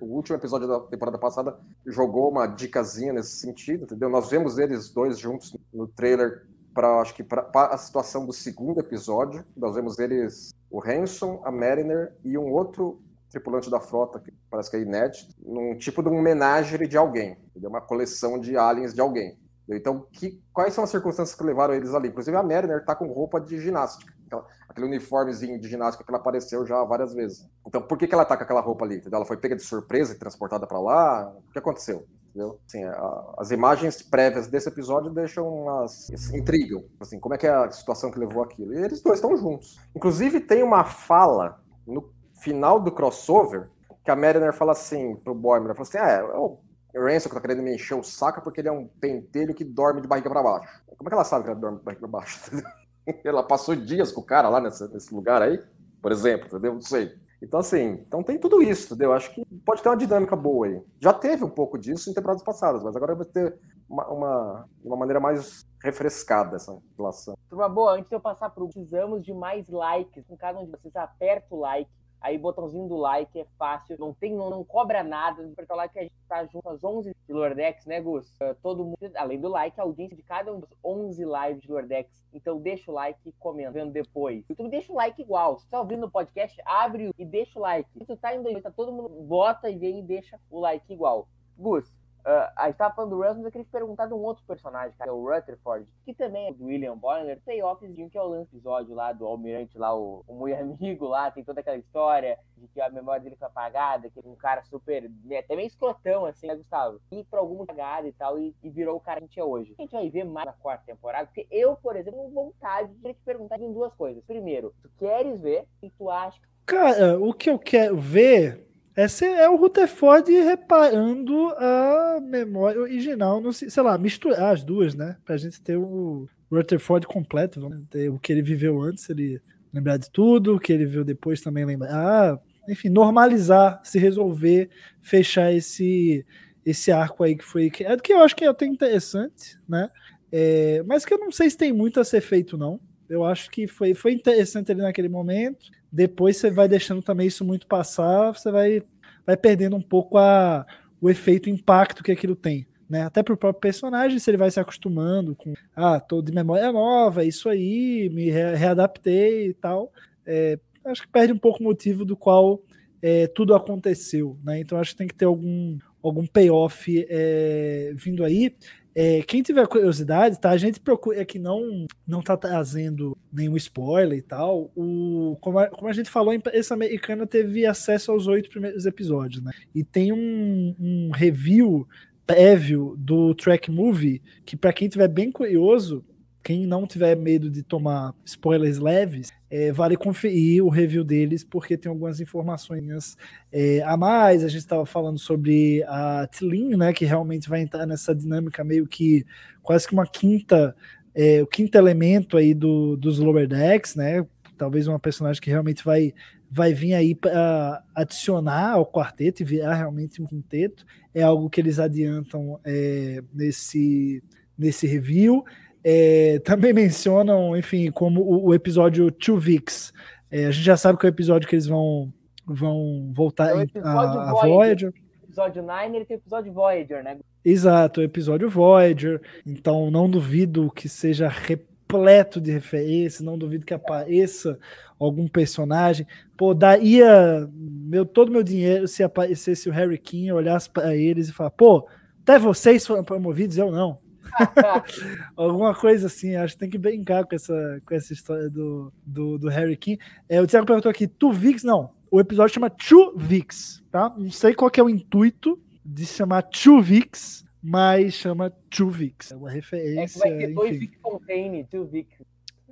S8: O último episódio da temporada passada jogou uma dicasinha nesse sentido, entendeu? Nós vemos eles dois juntos no trailer para acho que para a situação do segundo episódio. Nós vemos eles, o Hanson, a Mariner e um outro tripulante da frota, que parece que é inédito, num tipo de um homenagem de alguém, entendeu? uma coleção de aliens de alguém. Então, que, quais são as circunstâncias que levaram eles ali? Inclusive, a Mariner está com roupa de ginástica, aquela- aquele uniformezinho de ginástica que ela apareceu já várias vezes. Então, por que, que ela tá com aquela roupa ali? Entendeu? Ela foi pega de surpresa e transportada para lá? O que aconteceu? Entendeu? Assim, a- as imagens prévias desse episódio deixam umas. intrigam. Assim, como é que é a situação que levou aquilo? E eles dois estão juntos. Inclusive, tem uma fala no final do crossover que a Mariner fala assim pro Boimler: fala assim, ah, é, é o Ransom que tá querendo me encher o saco porque ele é um pentelho que dorme de barriga para baixo. Como é que ela sabe que ela dorme de barriga para baixo? ela passou dias com o cara lá nesse, nesse lugar aí, por exemplo, entendeu? Não sei. Então, assim, então tem tudo isso, entendeu? Acho que pode ter uma dinâmica boa aí. Já teve um pouco disso em temporadas passadas, mas agora vai ter uma, uma, uma maneira mais refrescada essa relação.
S7: Turma boa, antes de eu passar pro precisamos de mais likes. Com cada um de vocês, aperta o like. Aí, botãozinho do like é fácil, não tem, não, não cobra nada. Aperta o like a gente tá junto às 11 de Lordex, né, Gus? Uh, todo mundo, além do like, a audiência de cada um dos 11 lives de Lordex. Então, deixa o like e comenta, vendo depois. YouTube, deixa o like igual. Se tá ouvindo o podcast, abre e deixa o like. Se tu tá indo tá todo mundo, bota e vem e deixa o like igual. Gus, Uh, a gente tava falando do Russ, mas eu queria te perguntar de um outro personagem, cara, que é o Rutherford, que também é do William Bonner, payoffzinho que é o lance episódio lá do Almirante lá, o, o muito amigo lá, tem toda aquela história de que a memória dele foi apagada, que é um cara super, né, até meio escrotão, assim, né, Gustavo? E por alguma cagada e tal, e, e virou o cara que a gente é hoje. A gente vai ver mais na quarta temporada, porque eu, por exemplo, tenho vontade de te perguntar em duas coisas. Primeiro, tu queres ver e tu acha
S9: Cara, o que eu quero ver é, se, é o Rutherford reparando a memória original, no, sei lá, misturar as duas, né? Pra gente ter o Rutherford completo, vamos ter o que ele viveu antes, ele lembrar de tudo, o que ele viu depois também lembrar. Ah, enfim, normalizar, se resolver, fechar esse esse arco aí que foi criado, que eu acho que é até interessante, né? É, mas que eu não sei se tem muito a ser feito, não. Eu acho que foi, foi interessante ali naquele momento. Depois você vai deixando também isso muito passar, você vai, vai perdendo um pouco a, o efeito, o impacto que aquilo tem. Né? Até para o próprio personagem, se ele vai se acostumando com, ah, tô de memória nova, é isso aí, me re readaptei e tal. É, acho que perde um pouco o motivo do qual é, tudo aconteceu, né? Então acho que tem que ter algum, algum payoff é, vindo aí. É, quem tiver curiosidade, tá? A gente procura é que não não tá trazendo nenhum spoiler e tal. O, como, a, como a gente falou, a imprensa americana teve acesso aos oito primeiros episódios, né? E tem um, um review prévio do Track Movie que, para quem tiver bem curioso, quem não tiver medo de tomar spoilers leves, é, vale conferir o review deles, porque tem algumas informações é, a mais. A gente estava falando sobre a Tlin, né, que realmente vai entrar nessa dinâmica meio que quase que uma quinta, é, o quinto elemento aí do, dos Lower Decks, né? Talvez uma personagem que realmente vai, vai vir aí para adicionar ao quarteto e virar realmente um quinteto. É algo que eles adiantam é, nesse, nesse review. É, também mencionam, enfim, como o, o episódio Two Vix. É, a gente já sabe que é o episódio que eles vão, vão voltar
S7: É
S9: em, a, a
S7: Voyager. Episódio 9, ele tem o episódio Voyager, né?
S9: Exato, o episódio Voyager. Então não duvido que seja repleto de referências, não duvido que apareça algum personagem. Pô, daria meu, todo meu dinheiro se aparecesse o Harry King, olhasse para eles e falar, pô, até vocês foram promovidos, eu não. Alguma coisa assim, acho que tem que brincar com essa, com essa história do, do, do Harry King. É, o Thiago perguntou aqui, Tu Vix? Não, o episódio chama Two Vix, tá? Não sei qual que é o intuito de chamar Two Vix, mas chama Two Vix. É uma
S7: É
S9: referência,
S7: que vai ter dois
S9: enfim.
S7: Vic Fontaine, two Vic.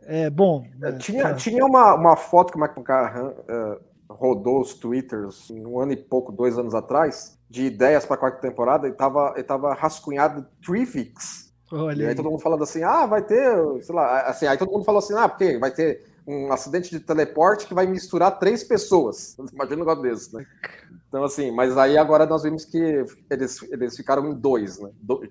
S9: É, bom,
S8: É,
S9: é,
S8: tinha,
S9: tá.
S8: tinha uma, uma foto que o Michael Carran eh, rodou os twitters um ano e pouco, dois anos atrás, de ideias para a quarta temporada e tava, e tava rascunhado Trivix. E
S9: olha
S8: aí
S9: aí.
S8: todo mundo falando assim, ah, vai ter, sei lá, assim, aí todo mundo falou assim, ah, porque vai ter um acidente de teleporte que vai misturar três pessoas. Imagina um negócio desse, né? Então, assim, mas aí agora nós vimos que eles, eles ficaram em dois, né? Do.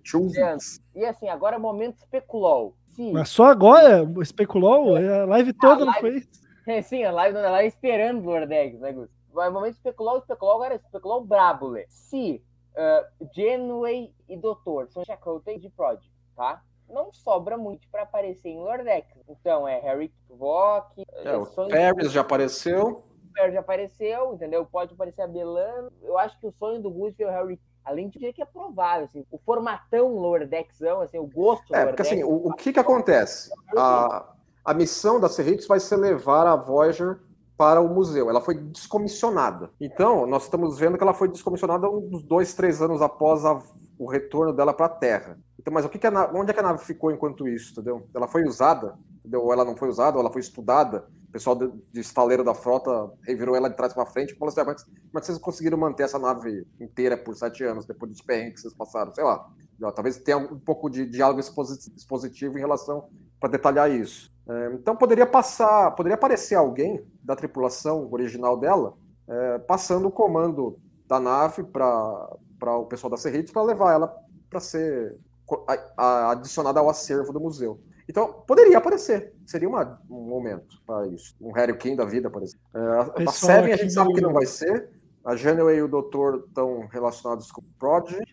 S7: E assim, agora é momento especulou. Se,
S9: Mas só agora especulou? A live toda não
S7: live-
S9: foi?
S7: é, sim, a live, a live esperando o Lordex, né, Gus? Vai momento especulou, especulou, agora especulou brabo, Lê. Se uh, Janeway e Doutor são Chakotay de Prod, tá? Não sobra muito pra aparecer em Lordex. Então é Harry Vok,
S8: É, o Paris já apareceu.
S7: Super já apareceu, entendeu? Pode aparecer a Belano. Eu acho que o sonho do Gus é o Harry. Além de que é provável, assim, o formatão Lower Deckzão, assim, o gosto
S8: É, porque assim, o, o que que acontece? A, a missão da Cerritos vai ser levar a Voyager para o museu. Ela foi descomissionada. Então, nós estamos vendo que ela foi descomissionada uns dois, três anos após a- o retorno dela para a Terra. Então, mas o que que a na- onde é que a nave ficou enquanto isso, entendeu? Ela foi usada, entendeu? Ou ela não foi usada, ou ela foi estudada. O pessoal de, de estaleiro da frota revirou ela de trás para frente e falou assim, ah, mas é que vocês conseguiram manter essa nave inteira por sete anos, depois dos perrengues que vocês passaram? Sei lá. Talvez tenha um pouco de diálogo exposi- expositivo em relação para detalhar isso. É, então poderia passar, poderia aparecer alguém da tripulação original dela é, passando o comando da nave para o pessoal da Cerritos para levar ela para ser co- a- a- adicionada ao acervo do museu. Então poderia aparecer, seria uma- um momento para isso. Um Harry King da vida, por exemplo. É, a- Seven a gente sabe que não vai ser. A Janeway e o Doutor estão relacionados com o Prodigy.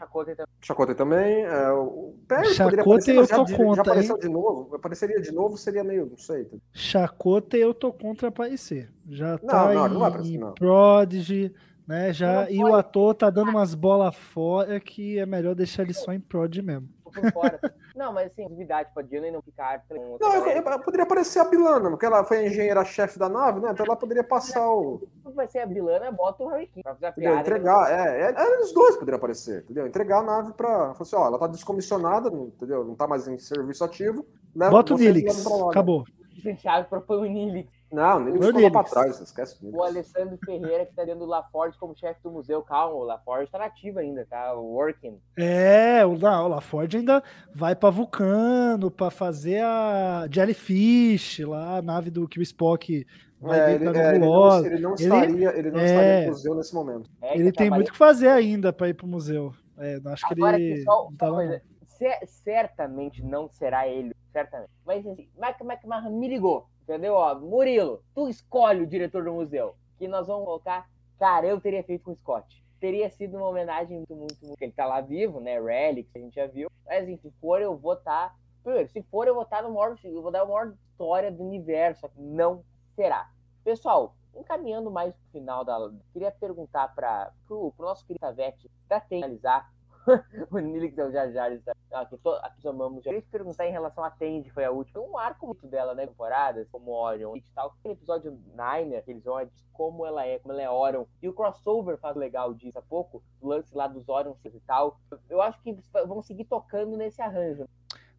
S7: Chakotay também.
S8: É, o Perry aparecer,
S9: eu
S8: mas já,
S9: tô
S8: já
S9: contra,
S8: apareceu
S9: hein?
S8: de novo. Apareceria de novo, seria meio, não sei.
S9: Chacota eu tô contra aparecer. Já tá
S8: não, não aparecer, não.
S9: Né? Já,
S7: Não
S9: e o ator tá dando umas bolas fora que é melhor deixar ele só em Prod mesmo.
S7: Não, mas assim, novidade pra Janeway não ficar.
S8: Não, eu,
S7: galera.
S8: eu- poderia aparecer a Bilana, porque ela foi a engenheira-chefe da nave, né? Então ela poderia passar o.
S7: Vai ser a Bilana, bota o Harry King. Pra fazer a piada.
S8: Entregar. É, é, é, os dois poderiam aparecer, entendeu? Entregar a nave pra. Assim, ó, ela tá descomissionada, não- entendeu? Não tá mais em serviço ativo. leva
S9: Bota o Nilix,
S8: né?
S9: acabou.
S7: O Thiago propõe o Nilix.
S8: Não, nem ficou lá pra trás, esquece
S7: O
S8: disso.
S7: Alessandro Ferreira, que tá dentro do LaForge como chefe do museu. Calma, o LaForge tá nativo ainda, tá working.
S9: É, o, não, o LaForge ainda vai pra Vulcano pra fazer a Jellyfish lá, a nave do que o Spock vai
S8: É, ele, é, ele não, ele não
S9: Ele-
S8: estaria, ele não
S9: é.
S8: estaria no museu nesse momento.
S7: É, que
S9: Ele tem muito o que fazer ainda pra ir pro museu. É, acho que
S7: Agora,
S9: ele.
S7: aqui, só,
S9: não
S7: só
S9: tá
S7: coisa. Ce- certamente não será ele, certamente. Mas assim, Mac, Mac, Mac me ligou, entendeu? Ó, Murilo, tu escolhe o diretor do museu. Que nós vamos colocar. Cara, eu teria feito com o Scott. Teria sido uma homenagem muito, muito, muito. Ele tá lá vivo, né? Relic, a gente já viu. Mas assim, se for, eu vou estar. Primeiro, se for, eu vou estar no maior. Eu vou dar a maior história do universo. Não será. Pessoal, encaminhando mais pro final da. Queria perguntar para pro, pro nosso querido Tavete, pra ter analisar o Nilix é o Jar Jar. está- Aqui, to- aqui chamamos. Queria te perguntar em relação a Tandy, foi a última. Foi um arco muito dela, né? Temporadas, como Orion e tal. Aquele episódio Niner, aqueles olhos, como ela é, como ela é Orion. E o crossover faz legal disso há pouco, o lance lá dos Orions e tal. Eu acho que vão seguir tocando nesse arranjo.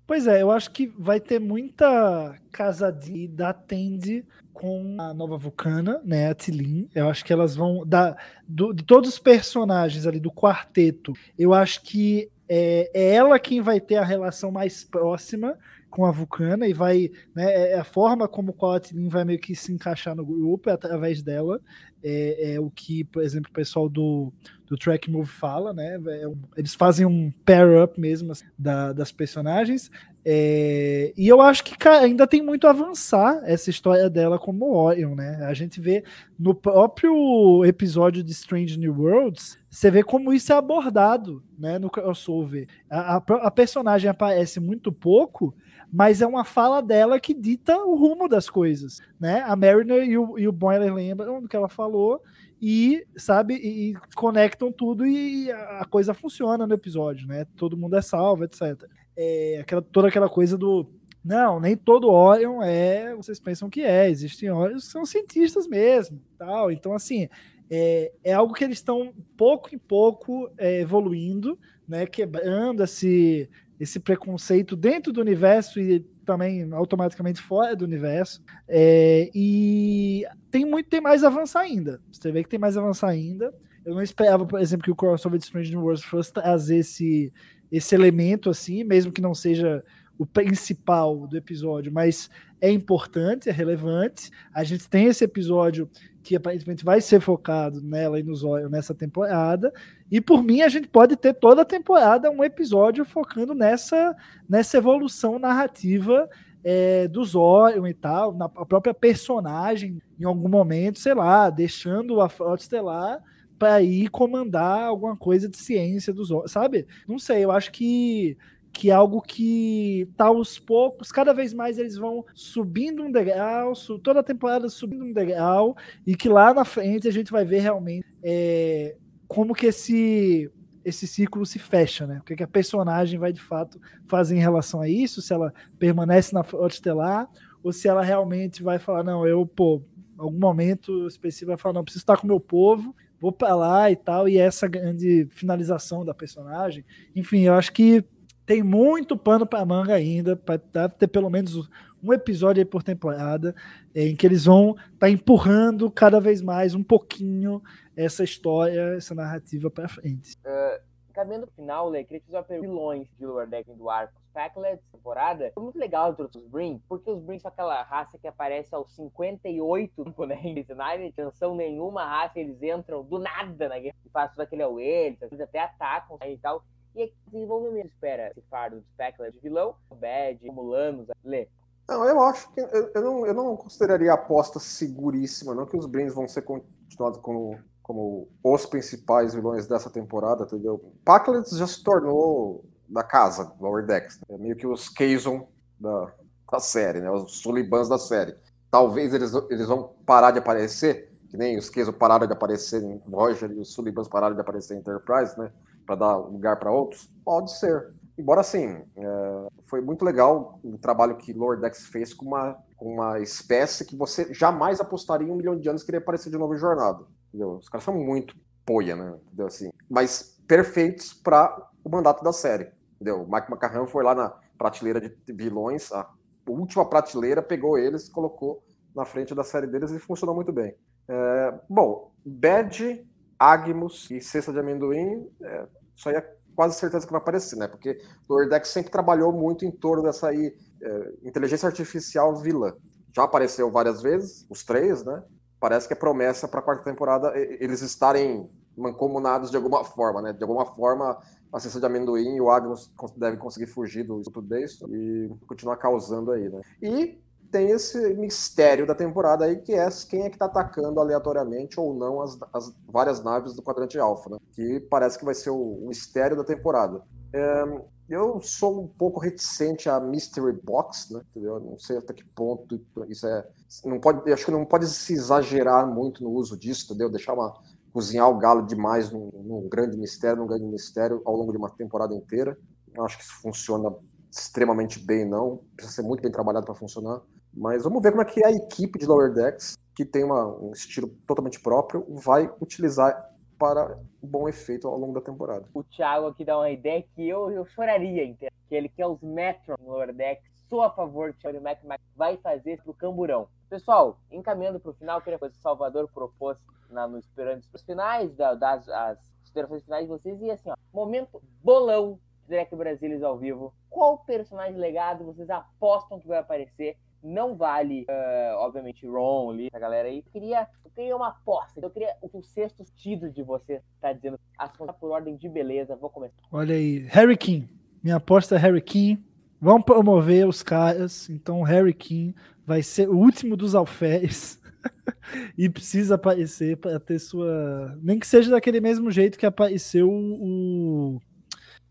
S9: Pois é, eu acho que vai ter muita casadinha da Tandy com a nova Vulcana, né, a Tilin. Eu acho que elas vão dar do- de todos os personagens ali do quarteto. Eu acho que é, é ela quem vai ter a relação mais próxima com a Vulcana e vai, né, é a forma como qual a Tilin vai meio que se encaixar no grupo é através dela. É, é o que, por exemplo, o pessoal do do Track Move fala, né? É um- eles fazem um pair-up mesmo assim, da- das personagens. É, e eu acho que ainda tem muito a avançar essa história dela como Orion, né? A gente vê no próprio episódio de Strange New Worlds, você vê como isso é abordado né, no crossover. A, a, a personagem aparece muito pouco, mas é uma fala dela que dita o rumo das coisas. Né? A Mariner e o, e o Boiler lembram do que ela falou e sabe e, conectam tudo e a coisa funciona no episódio, né? Todo mundo é salvo, etc. É, aquela, toda aquela coisa do não, nem todo Orion é, vocês pensam que é, existem Orions que são cientistas mesmo, tal. Então assim, é, é algo que eles estão pouco em pouco é, evoluindo, né? Quebrando esse esse preconceito dentro do universo e também automaticamente fora do universo. É, e tem muito, tem mais avançar ainda. Você vê que tem mais avançar ainda. Eu não esperava, por exemplo, que o crossover de Strange New Worlds fosse trazer esse, esse elemento assim, mesmo que não seja o principal do episódio, mas é importante, é relevante. A gente tem esse episódio que aparentemente vai ser focado nela e nos olhos nessa temporada. E por mim, a gente pode ter toda a temporada um episódio focando nessa, nessa evolução narrativa é, do Zorion e tal, na a própria personagem, em algum momento, sei lá, deixando a Frota Estelar para ir comandar alguma coisa de ciência dos Zorion, sabe? Não sei, eu acho que que é algo que tá aos poucos, cada vez mais eles vão subindo um degrau, toda a temporada subindo um degrau, e que lá na frente a gente vai ver realmente é, como que esse esse ciclo se fecha, né? O que, que a personagem vai de fato fazer em relação a isso, se ela permanece na frota estelar, ou se ela realmente vai falar, não, eu, pô, algum momento específico vai falar, não, preciso estar com o meu povo, vou para lá e tal, e essa grande finalização da personagem. Enfim, eu acho que tem muito pano para manga ainda, para ter pelo menos um episódio por temporada, em que eles vão estar tá empurrando cada vez mais um pouquinho essa história, essa narrativa para frente.
S7: Uh, caminhando pro final, Lê, queria te fazer uma vilões de Lower Deck do arco. Packlet, temporada, foi muito legal entre os Brin, porque os Brin são aquela raça que aparece aos 58, né, em cenário de tensão nenhuma raça, eles entram do nada na guerra, fazem aquele away, eles até atacam e tal. E desenvolvimento espera esse fardo de Packlet de vilão, Bad, Mulanos, Lê.
S8: Não, eu acho que eu, eu, não, eu não consideraria a aposta seguríssima, não que os Brins vão ser continuados como, como os principais vilões dessa temporada, entendeu? Packlet já se tornou da casa, Lower Decks, né? meio que os Kazon da, da série, né? Os Sulibans da série. Talvez eles, eles vão parar de aparecer, que nem os Kazon pararam de aparecer em Voyager e os Sulibans pararam de aparecer em Enterprise, né? Para dar lugar para outros? Pode ser. Embora assim, é, foi muito legal o trabalho que Lord Dex fez com uma, com uma espécie que você jamais apostaria em um milhão de anos que iria aparecer de novo em jornada. Entendeu? Os caras são muito poia, né? Entendeu? Assim, mas perfeitos para o mandato da série. Entendeu? O Mike McCarran foi lá na prateleira de vilões, a última prateleira, pegou eles colocou na frente da série deles e funcionou muito bem. É, bom, Bad, Agmus e Cesta de Amendoim, é, isso aí é quase certeza que vai aparecer, né? Porque o Lower Decks sempre trabalhou muito em torno dessa aí, é, inteligência artificial vilã. Já apareceu várias vezes, os três, né? Parece que é promessa para a quarta temporada eles estarem mancomunados de alguma forma, né? De alguma forma, a cesta de amendoim e o Agnos devem conseguir fugir do Instituto Dayton e continuar causando aí, né? E tem esse mistério da temporada aí, que é quem é que tá atacando aleatoriamente ou não as, as várias naves do quadrante alfa, né? Que parece que vai ser o, o mistério da temporada. É, eu sou um pouco reticente a Mystery Box, né? Entendeu? Não sei até que ponto isso é. Não pode, acho que não pode se exagerar muito no uso disso, entendeu? Deixar uma, cozinhar o galo demais num, num, grande mistério, num grande mistério ao longo de uma temporada inteira. Eu acho que isso funciona extremamente bem, não. Precisa ser muito bem trabalhado para funcionar. Mas vamos ver como é que a equipe de Lower Decks, que tem uma, um estilo totalmente próprio, vai utilizar para bom efeito ao longo da temporada.
S7: O Thiago aqui dá uma ideia que eu, eu choraria, entendeu? Que ele quer os Metron no Lower Decks. Sou a favor de o Mac vai fazer pro Camburão. Pessoal, encaminhando para o final, queria fazer o Salvador propôs na, no Esperando os finais, da, das as considerações finais de vocês, e assim, ó, momento bolão Drake Brasilis ao vivo. Qual personagem legado vocês apostam que vai aparecer? Não vale, uh, obviamente, Ron, Lee, essa galera aí. Eu queria, eu queria uma aposta. Eu queria o, sexto tido de você tá dizendo. As contas por ordem de beleza. Vou começar.
S9: Olha aí, Harry King. Minha aposta é Harry King. Vamos promover os caras. Então, Harry King vai ser o último dos alferes. e precisa aparecer para ter sua. Nem que seja daquele mesmo jeito que apareceu o,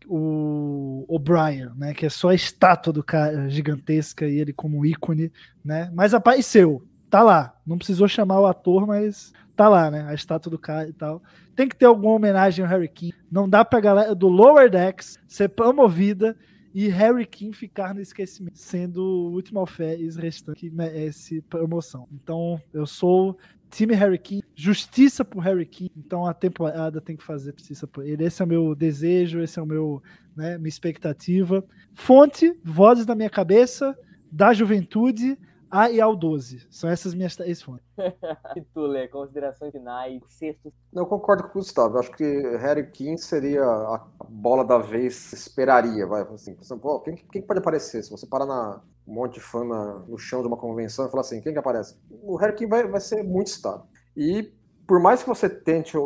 S9: o O'Brien, né? Que é só a estátua do cara gigantesca e ele como ícone, né? Mas apareceu, tá lá. Não precisou chamar o ator, mas tá lá, né? A estátua do cara e tal. Tem que ter alguma homenagem ao Harry King. Não dá pra galera do Lower Decks ser promovida e Harry King ficar no esquecimento, sendo o último alferes restante que merece promoção. Então, eu sou time Harry King, justiça por Harry King. Então a temporada tem que fazer justiça por ele. Esse é o meu desejo, esse é o meu, né, minha expectativa. Fonte, vozes da minha cabeça, da juventude, A e ao 12. São essas minhas três fontes.
S7: e tu, Lê, considerações finais, sexto.
S8: Eu concordo com o Gustavo. Eu acho que Harry King seria a bola da vez, esperaria. Vai, assim, quem, quem pode aparecer? Se você parar na, um monte de fã na, no chão de uma convenção e falar assim, quem que aparece? O Harry vai, vai ser muito estável. E por mais que você tente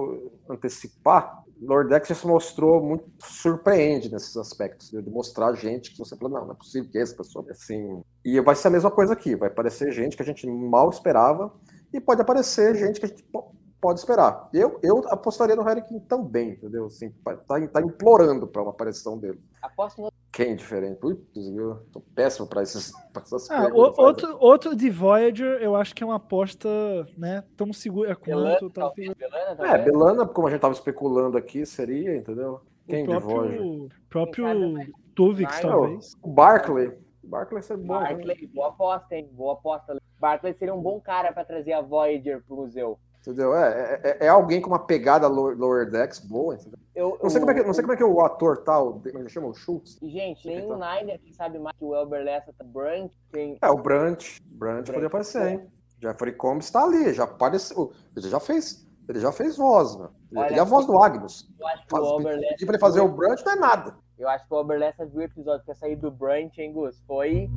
S8: antecipar, Lordex já se mostrou muito surpreende nesses aspectos, de mostrar gente que você fala, não, não é possível que essa pessoa assim. E vai ser a mesma coisa aqui, vai aparecer gente que a gente mal esperava e pode aparecer gente que a gente pode esperar. Eu, eu apostaria no Harry King também, entendeu? Assim, tá, tá implorando para uma aparição dele.
S7: Aposto no...
S8: Quem diferente? Putz, eu tô péssimo para essas, essas
S9: ah, outro, outro de Voyager, eu acho que é uma aposta, né, tão segura quanto.
S8: Belana, tá... Belana, é, Belana, como a gente tava especulando aqui, seria, entendeu? Quem
S9: o próprio,
S8: de Voyager?
S9: próprio Tuvix, talvez.
S8: O Barclay. Barclay seria bom.
S7: Barclay, né? boa aposta, hein? Boa aposta. Barclay seria um bom cara para trazer a Voyager pro museu.
S8: Entendeu? É, é, é, alguém com uma pegada lower, decks boa, entendeu? Eu, não, sei como é que, não sei como é que o ator tal, tá, ele chama? O Schultz?
S7: Gente, nem o Niner que sabe mais que o Elber Lessa tá Brant. Tem...
S8: É, o Brant. Brant, poderia aparecer, hein? Jeffrey Combs tá ali, já apareceu. Ele já fez, ele já fez voz, né? Olha, ele é a voz do Agnus.
S7: Eu acho que Faz, o Elber
S8: Pedir pra ele fazer o Brant não é nada.
S7: Eu acho que o Elber Lessa viu o episódio que ia sair do Brant, hein, Gus? Foi...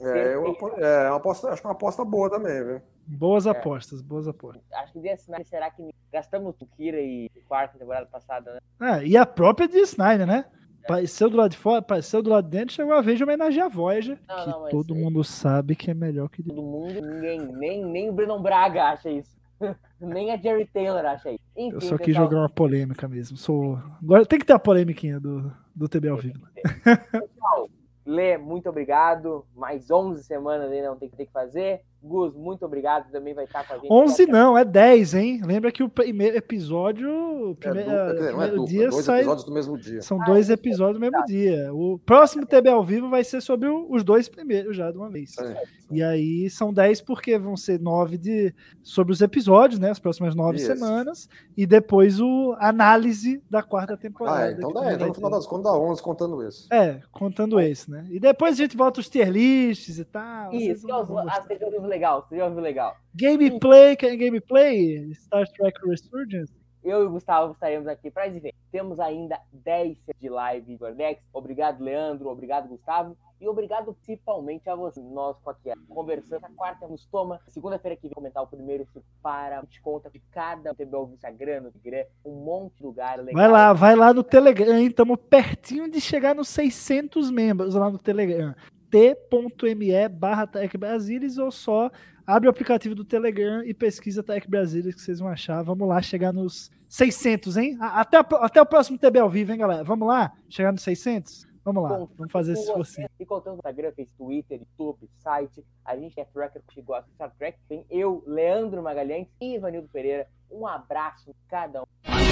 S8: É, eu, é uma aposta, acho que é uma aposta boa também, viu?
S9: Boas é. apostas, boas apostas.
S7: Acho que DS9 será que gastamos o Kira e quarta temporada passada, né?
S9: Ah, e a própria DS9, né? É. Apareceu do lado de fora, apareceu do lado de dentro, chegou a vez de homenagear a Voyager, não, que não, todo mundo sabe que é melhor que...
S7: Todo mundo, ninguém, nem, nem o Brandon Braga acha isso. nem a Jerry Taylor acha isso.
S9: Enfim, Eu só quis pessoal... jogar uma polêmica mesmo. Sou... Agora tem que ter a polêmica do, do TB ao vivo.
S7: Pessoal, Lê, muito obrigado. Mais 11 semanas ainda não tem que ter que fazer. Gus, muito obrigado. Também vai estar com a gente.
S9: 11 não, é 10, hein? Lembra que o primeiro episódio, o primeiro, é, du... primeiro é, dia
S8: dois
S9: sai.
S8: episódios do mesmo dia.
S9: São ah, dois é episódios do mesmo dia. O próximo TB ao vivo vai ser sobre os dois primeiros já de uma vez. É. E aí são 10 porque vão ser 9 de... sobre os episódios, né? As próximas 9 semanas. E depois o análise da quarta temporada.
S8: Ah, então dá, então no final das contas dá 11 contando esse.
S9: É, contando esse, né? E depois a gente volta os tier lists e tal.
S7: Isso, as legal, você já ouviu legal.
S9: Gameplay, quer gameplay? Star Trek Resurgence?
S7: Eu e o Gustavo estaremos aqui para dizer. Temos ainda 10 de live do Verdex. Obrigado, Leandro. Obrigado, Gustavo. E obrigado principalmente a você. Nós aqui conversando. Na quarta nos toma. Segunda-feira que vem comentar o primeiro para a gente conta de cada TBO no Instagram, no Instagram, um monte de lugar legal.
S9: Vai lá, vai lá no Telegram. Estamos pertinho de chegar nos 600 membros lá no Telegram. t.me barra Tech Brasilis ou só abre o aplicativo do Telegram e pesquisa Tech Brasilis que vocês vão achar. Vamos lá chegar nos 600, hein? Até, até o próximo TB ao vivo, hein, galera? Vamos lá? Chegar nos 600? Vamos lá, vamos fazer esse esforço.
S7: E contando no Instagram, fez Twitter, YouTube, site. A gente é Tracker que gosta de Star Trek. Tem eu, Leandro Magalhães e Ivanildo Pereira. Um abraço cada um.
S3: Of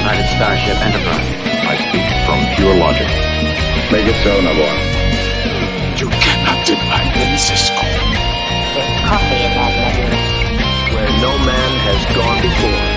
S3: United Starship Enterprise. I speak from pure logic.
S4: Make it so, Nabor.
S5: You cannot deny me, Cisco.
S6: There's coffee in that nebula.
S3: Where no man has gone before.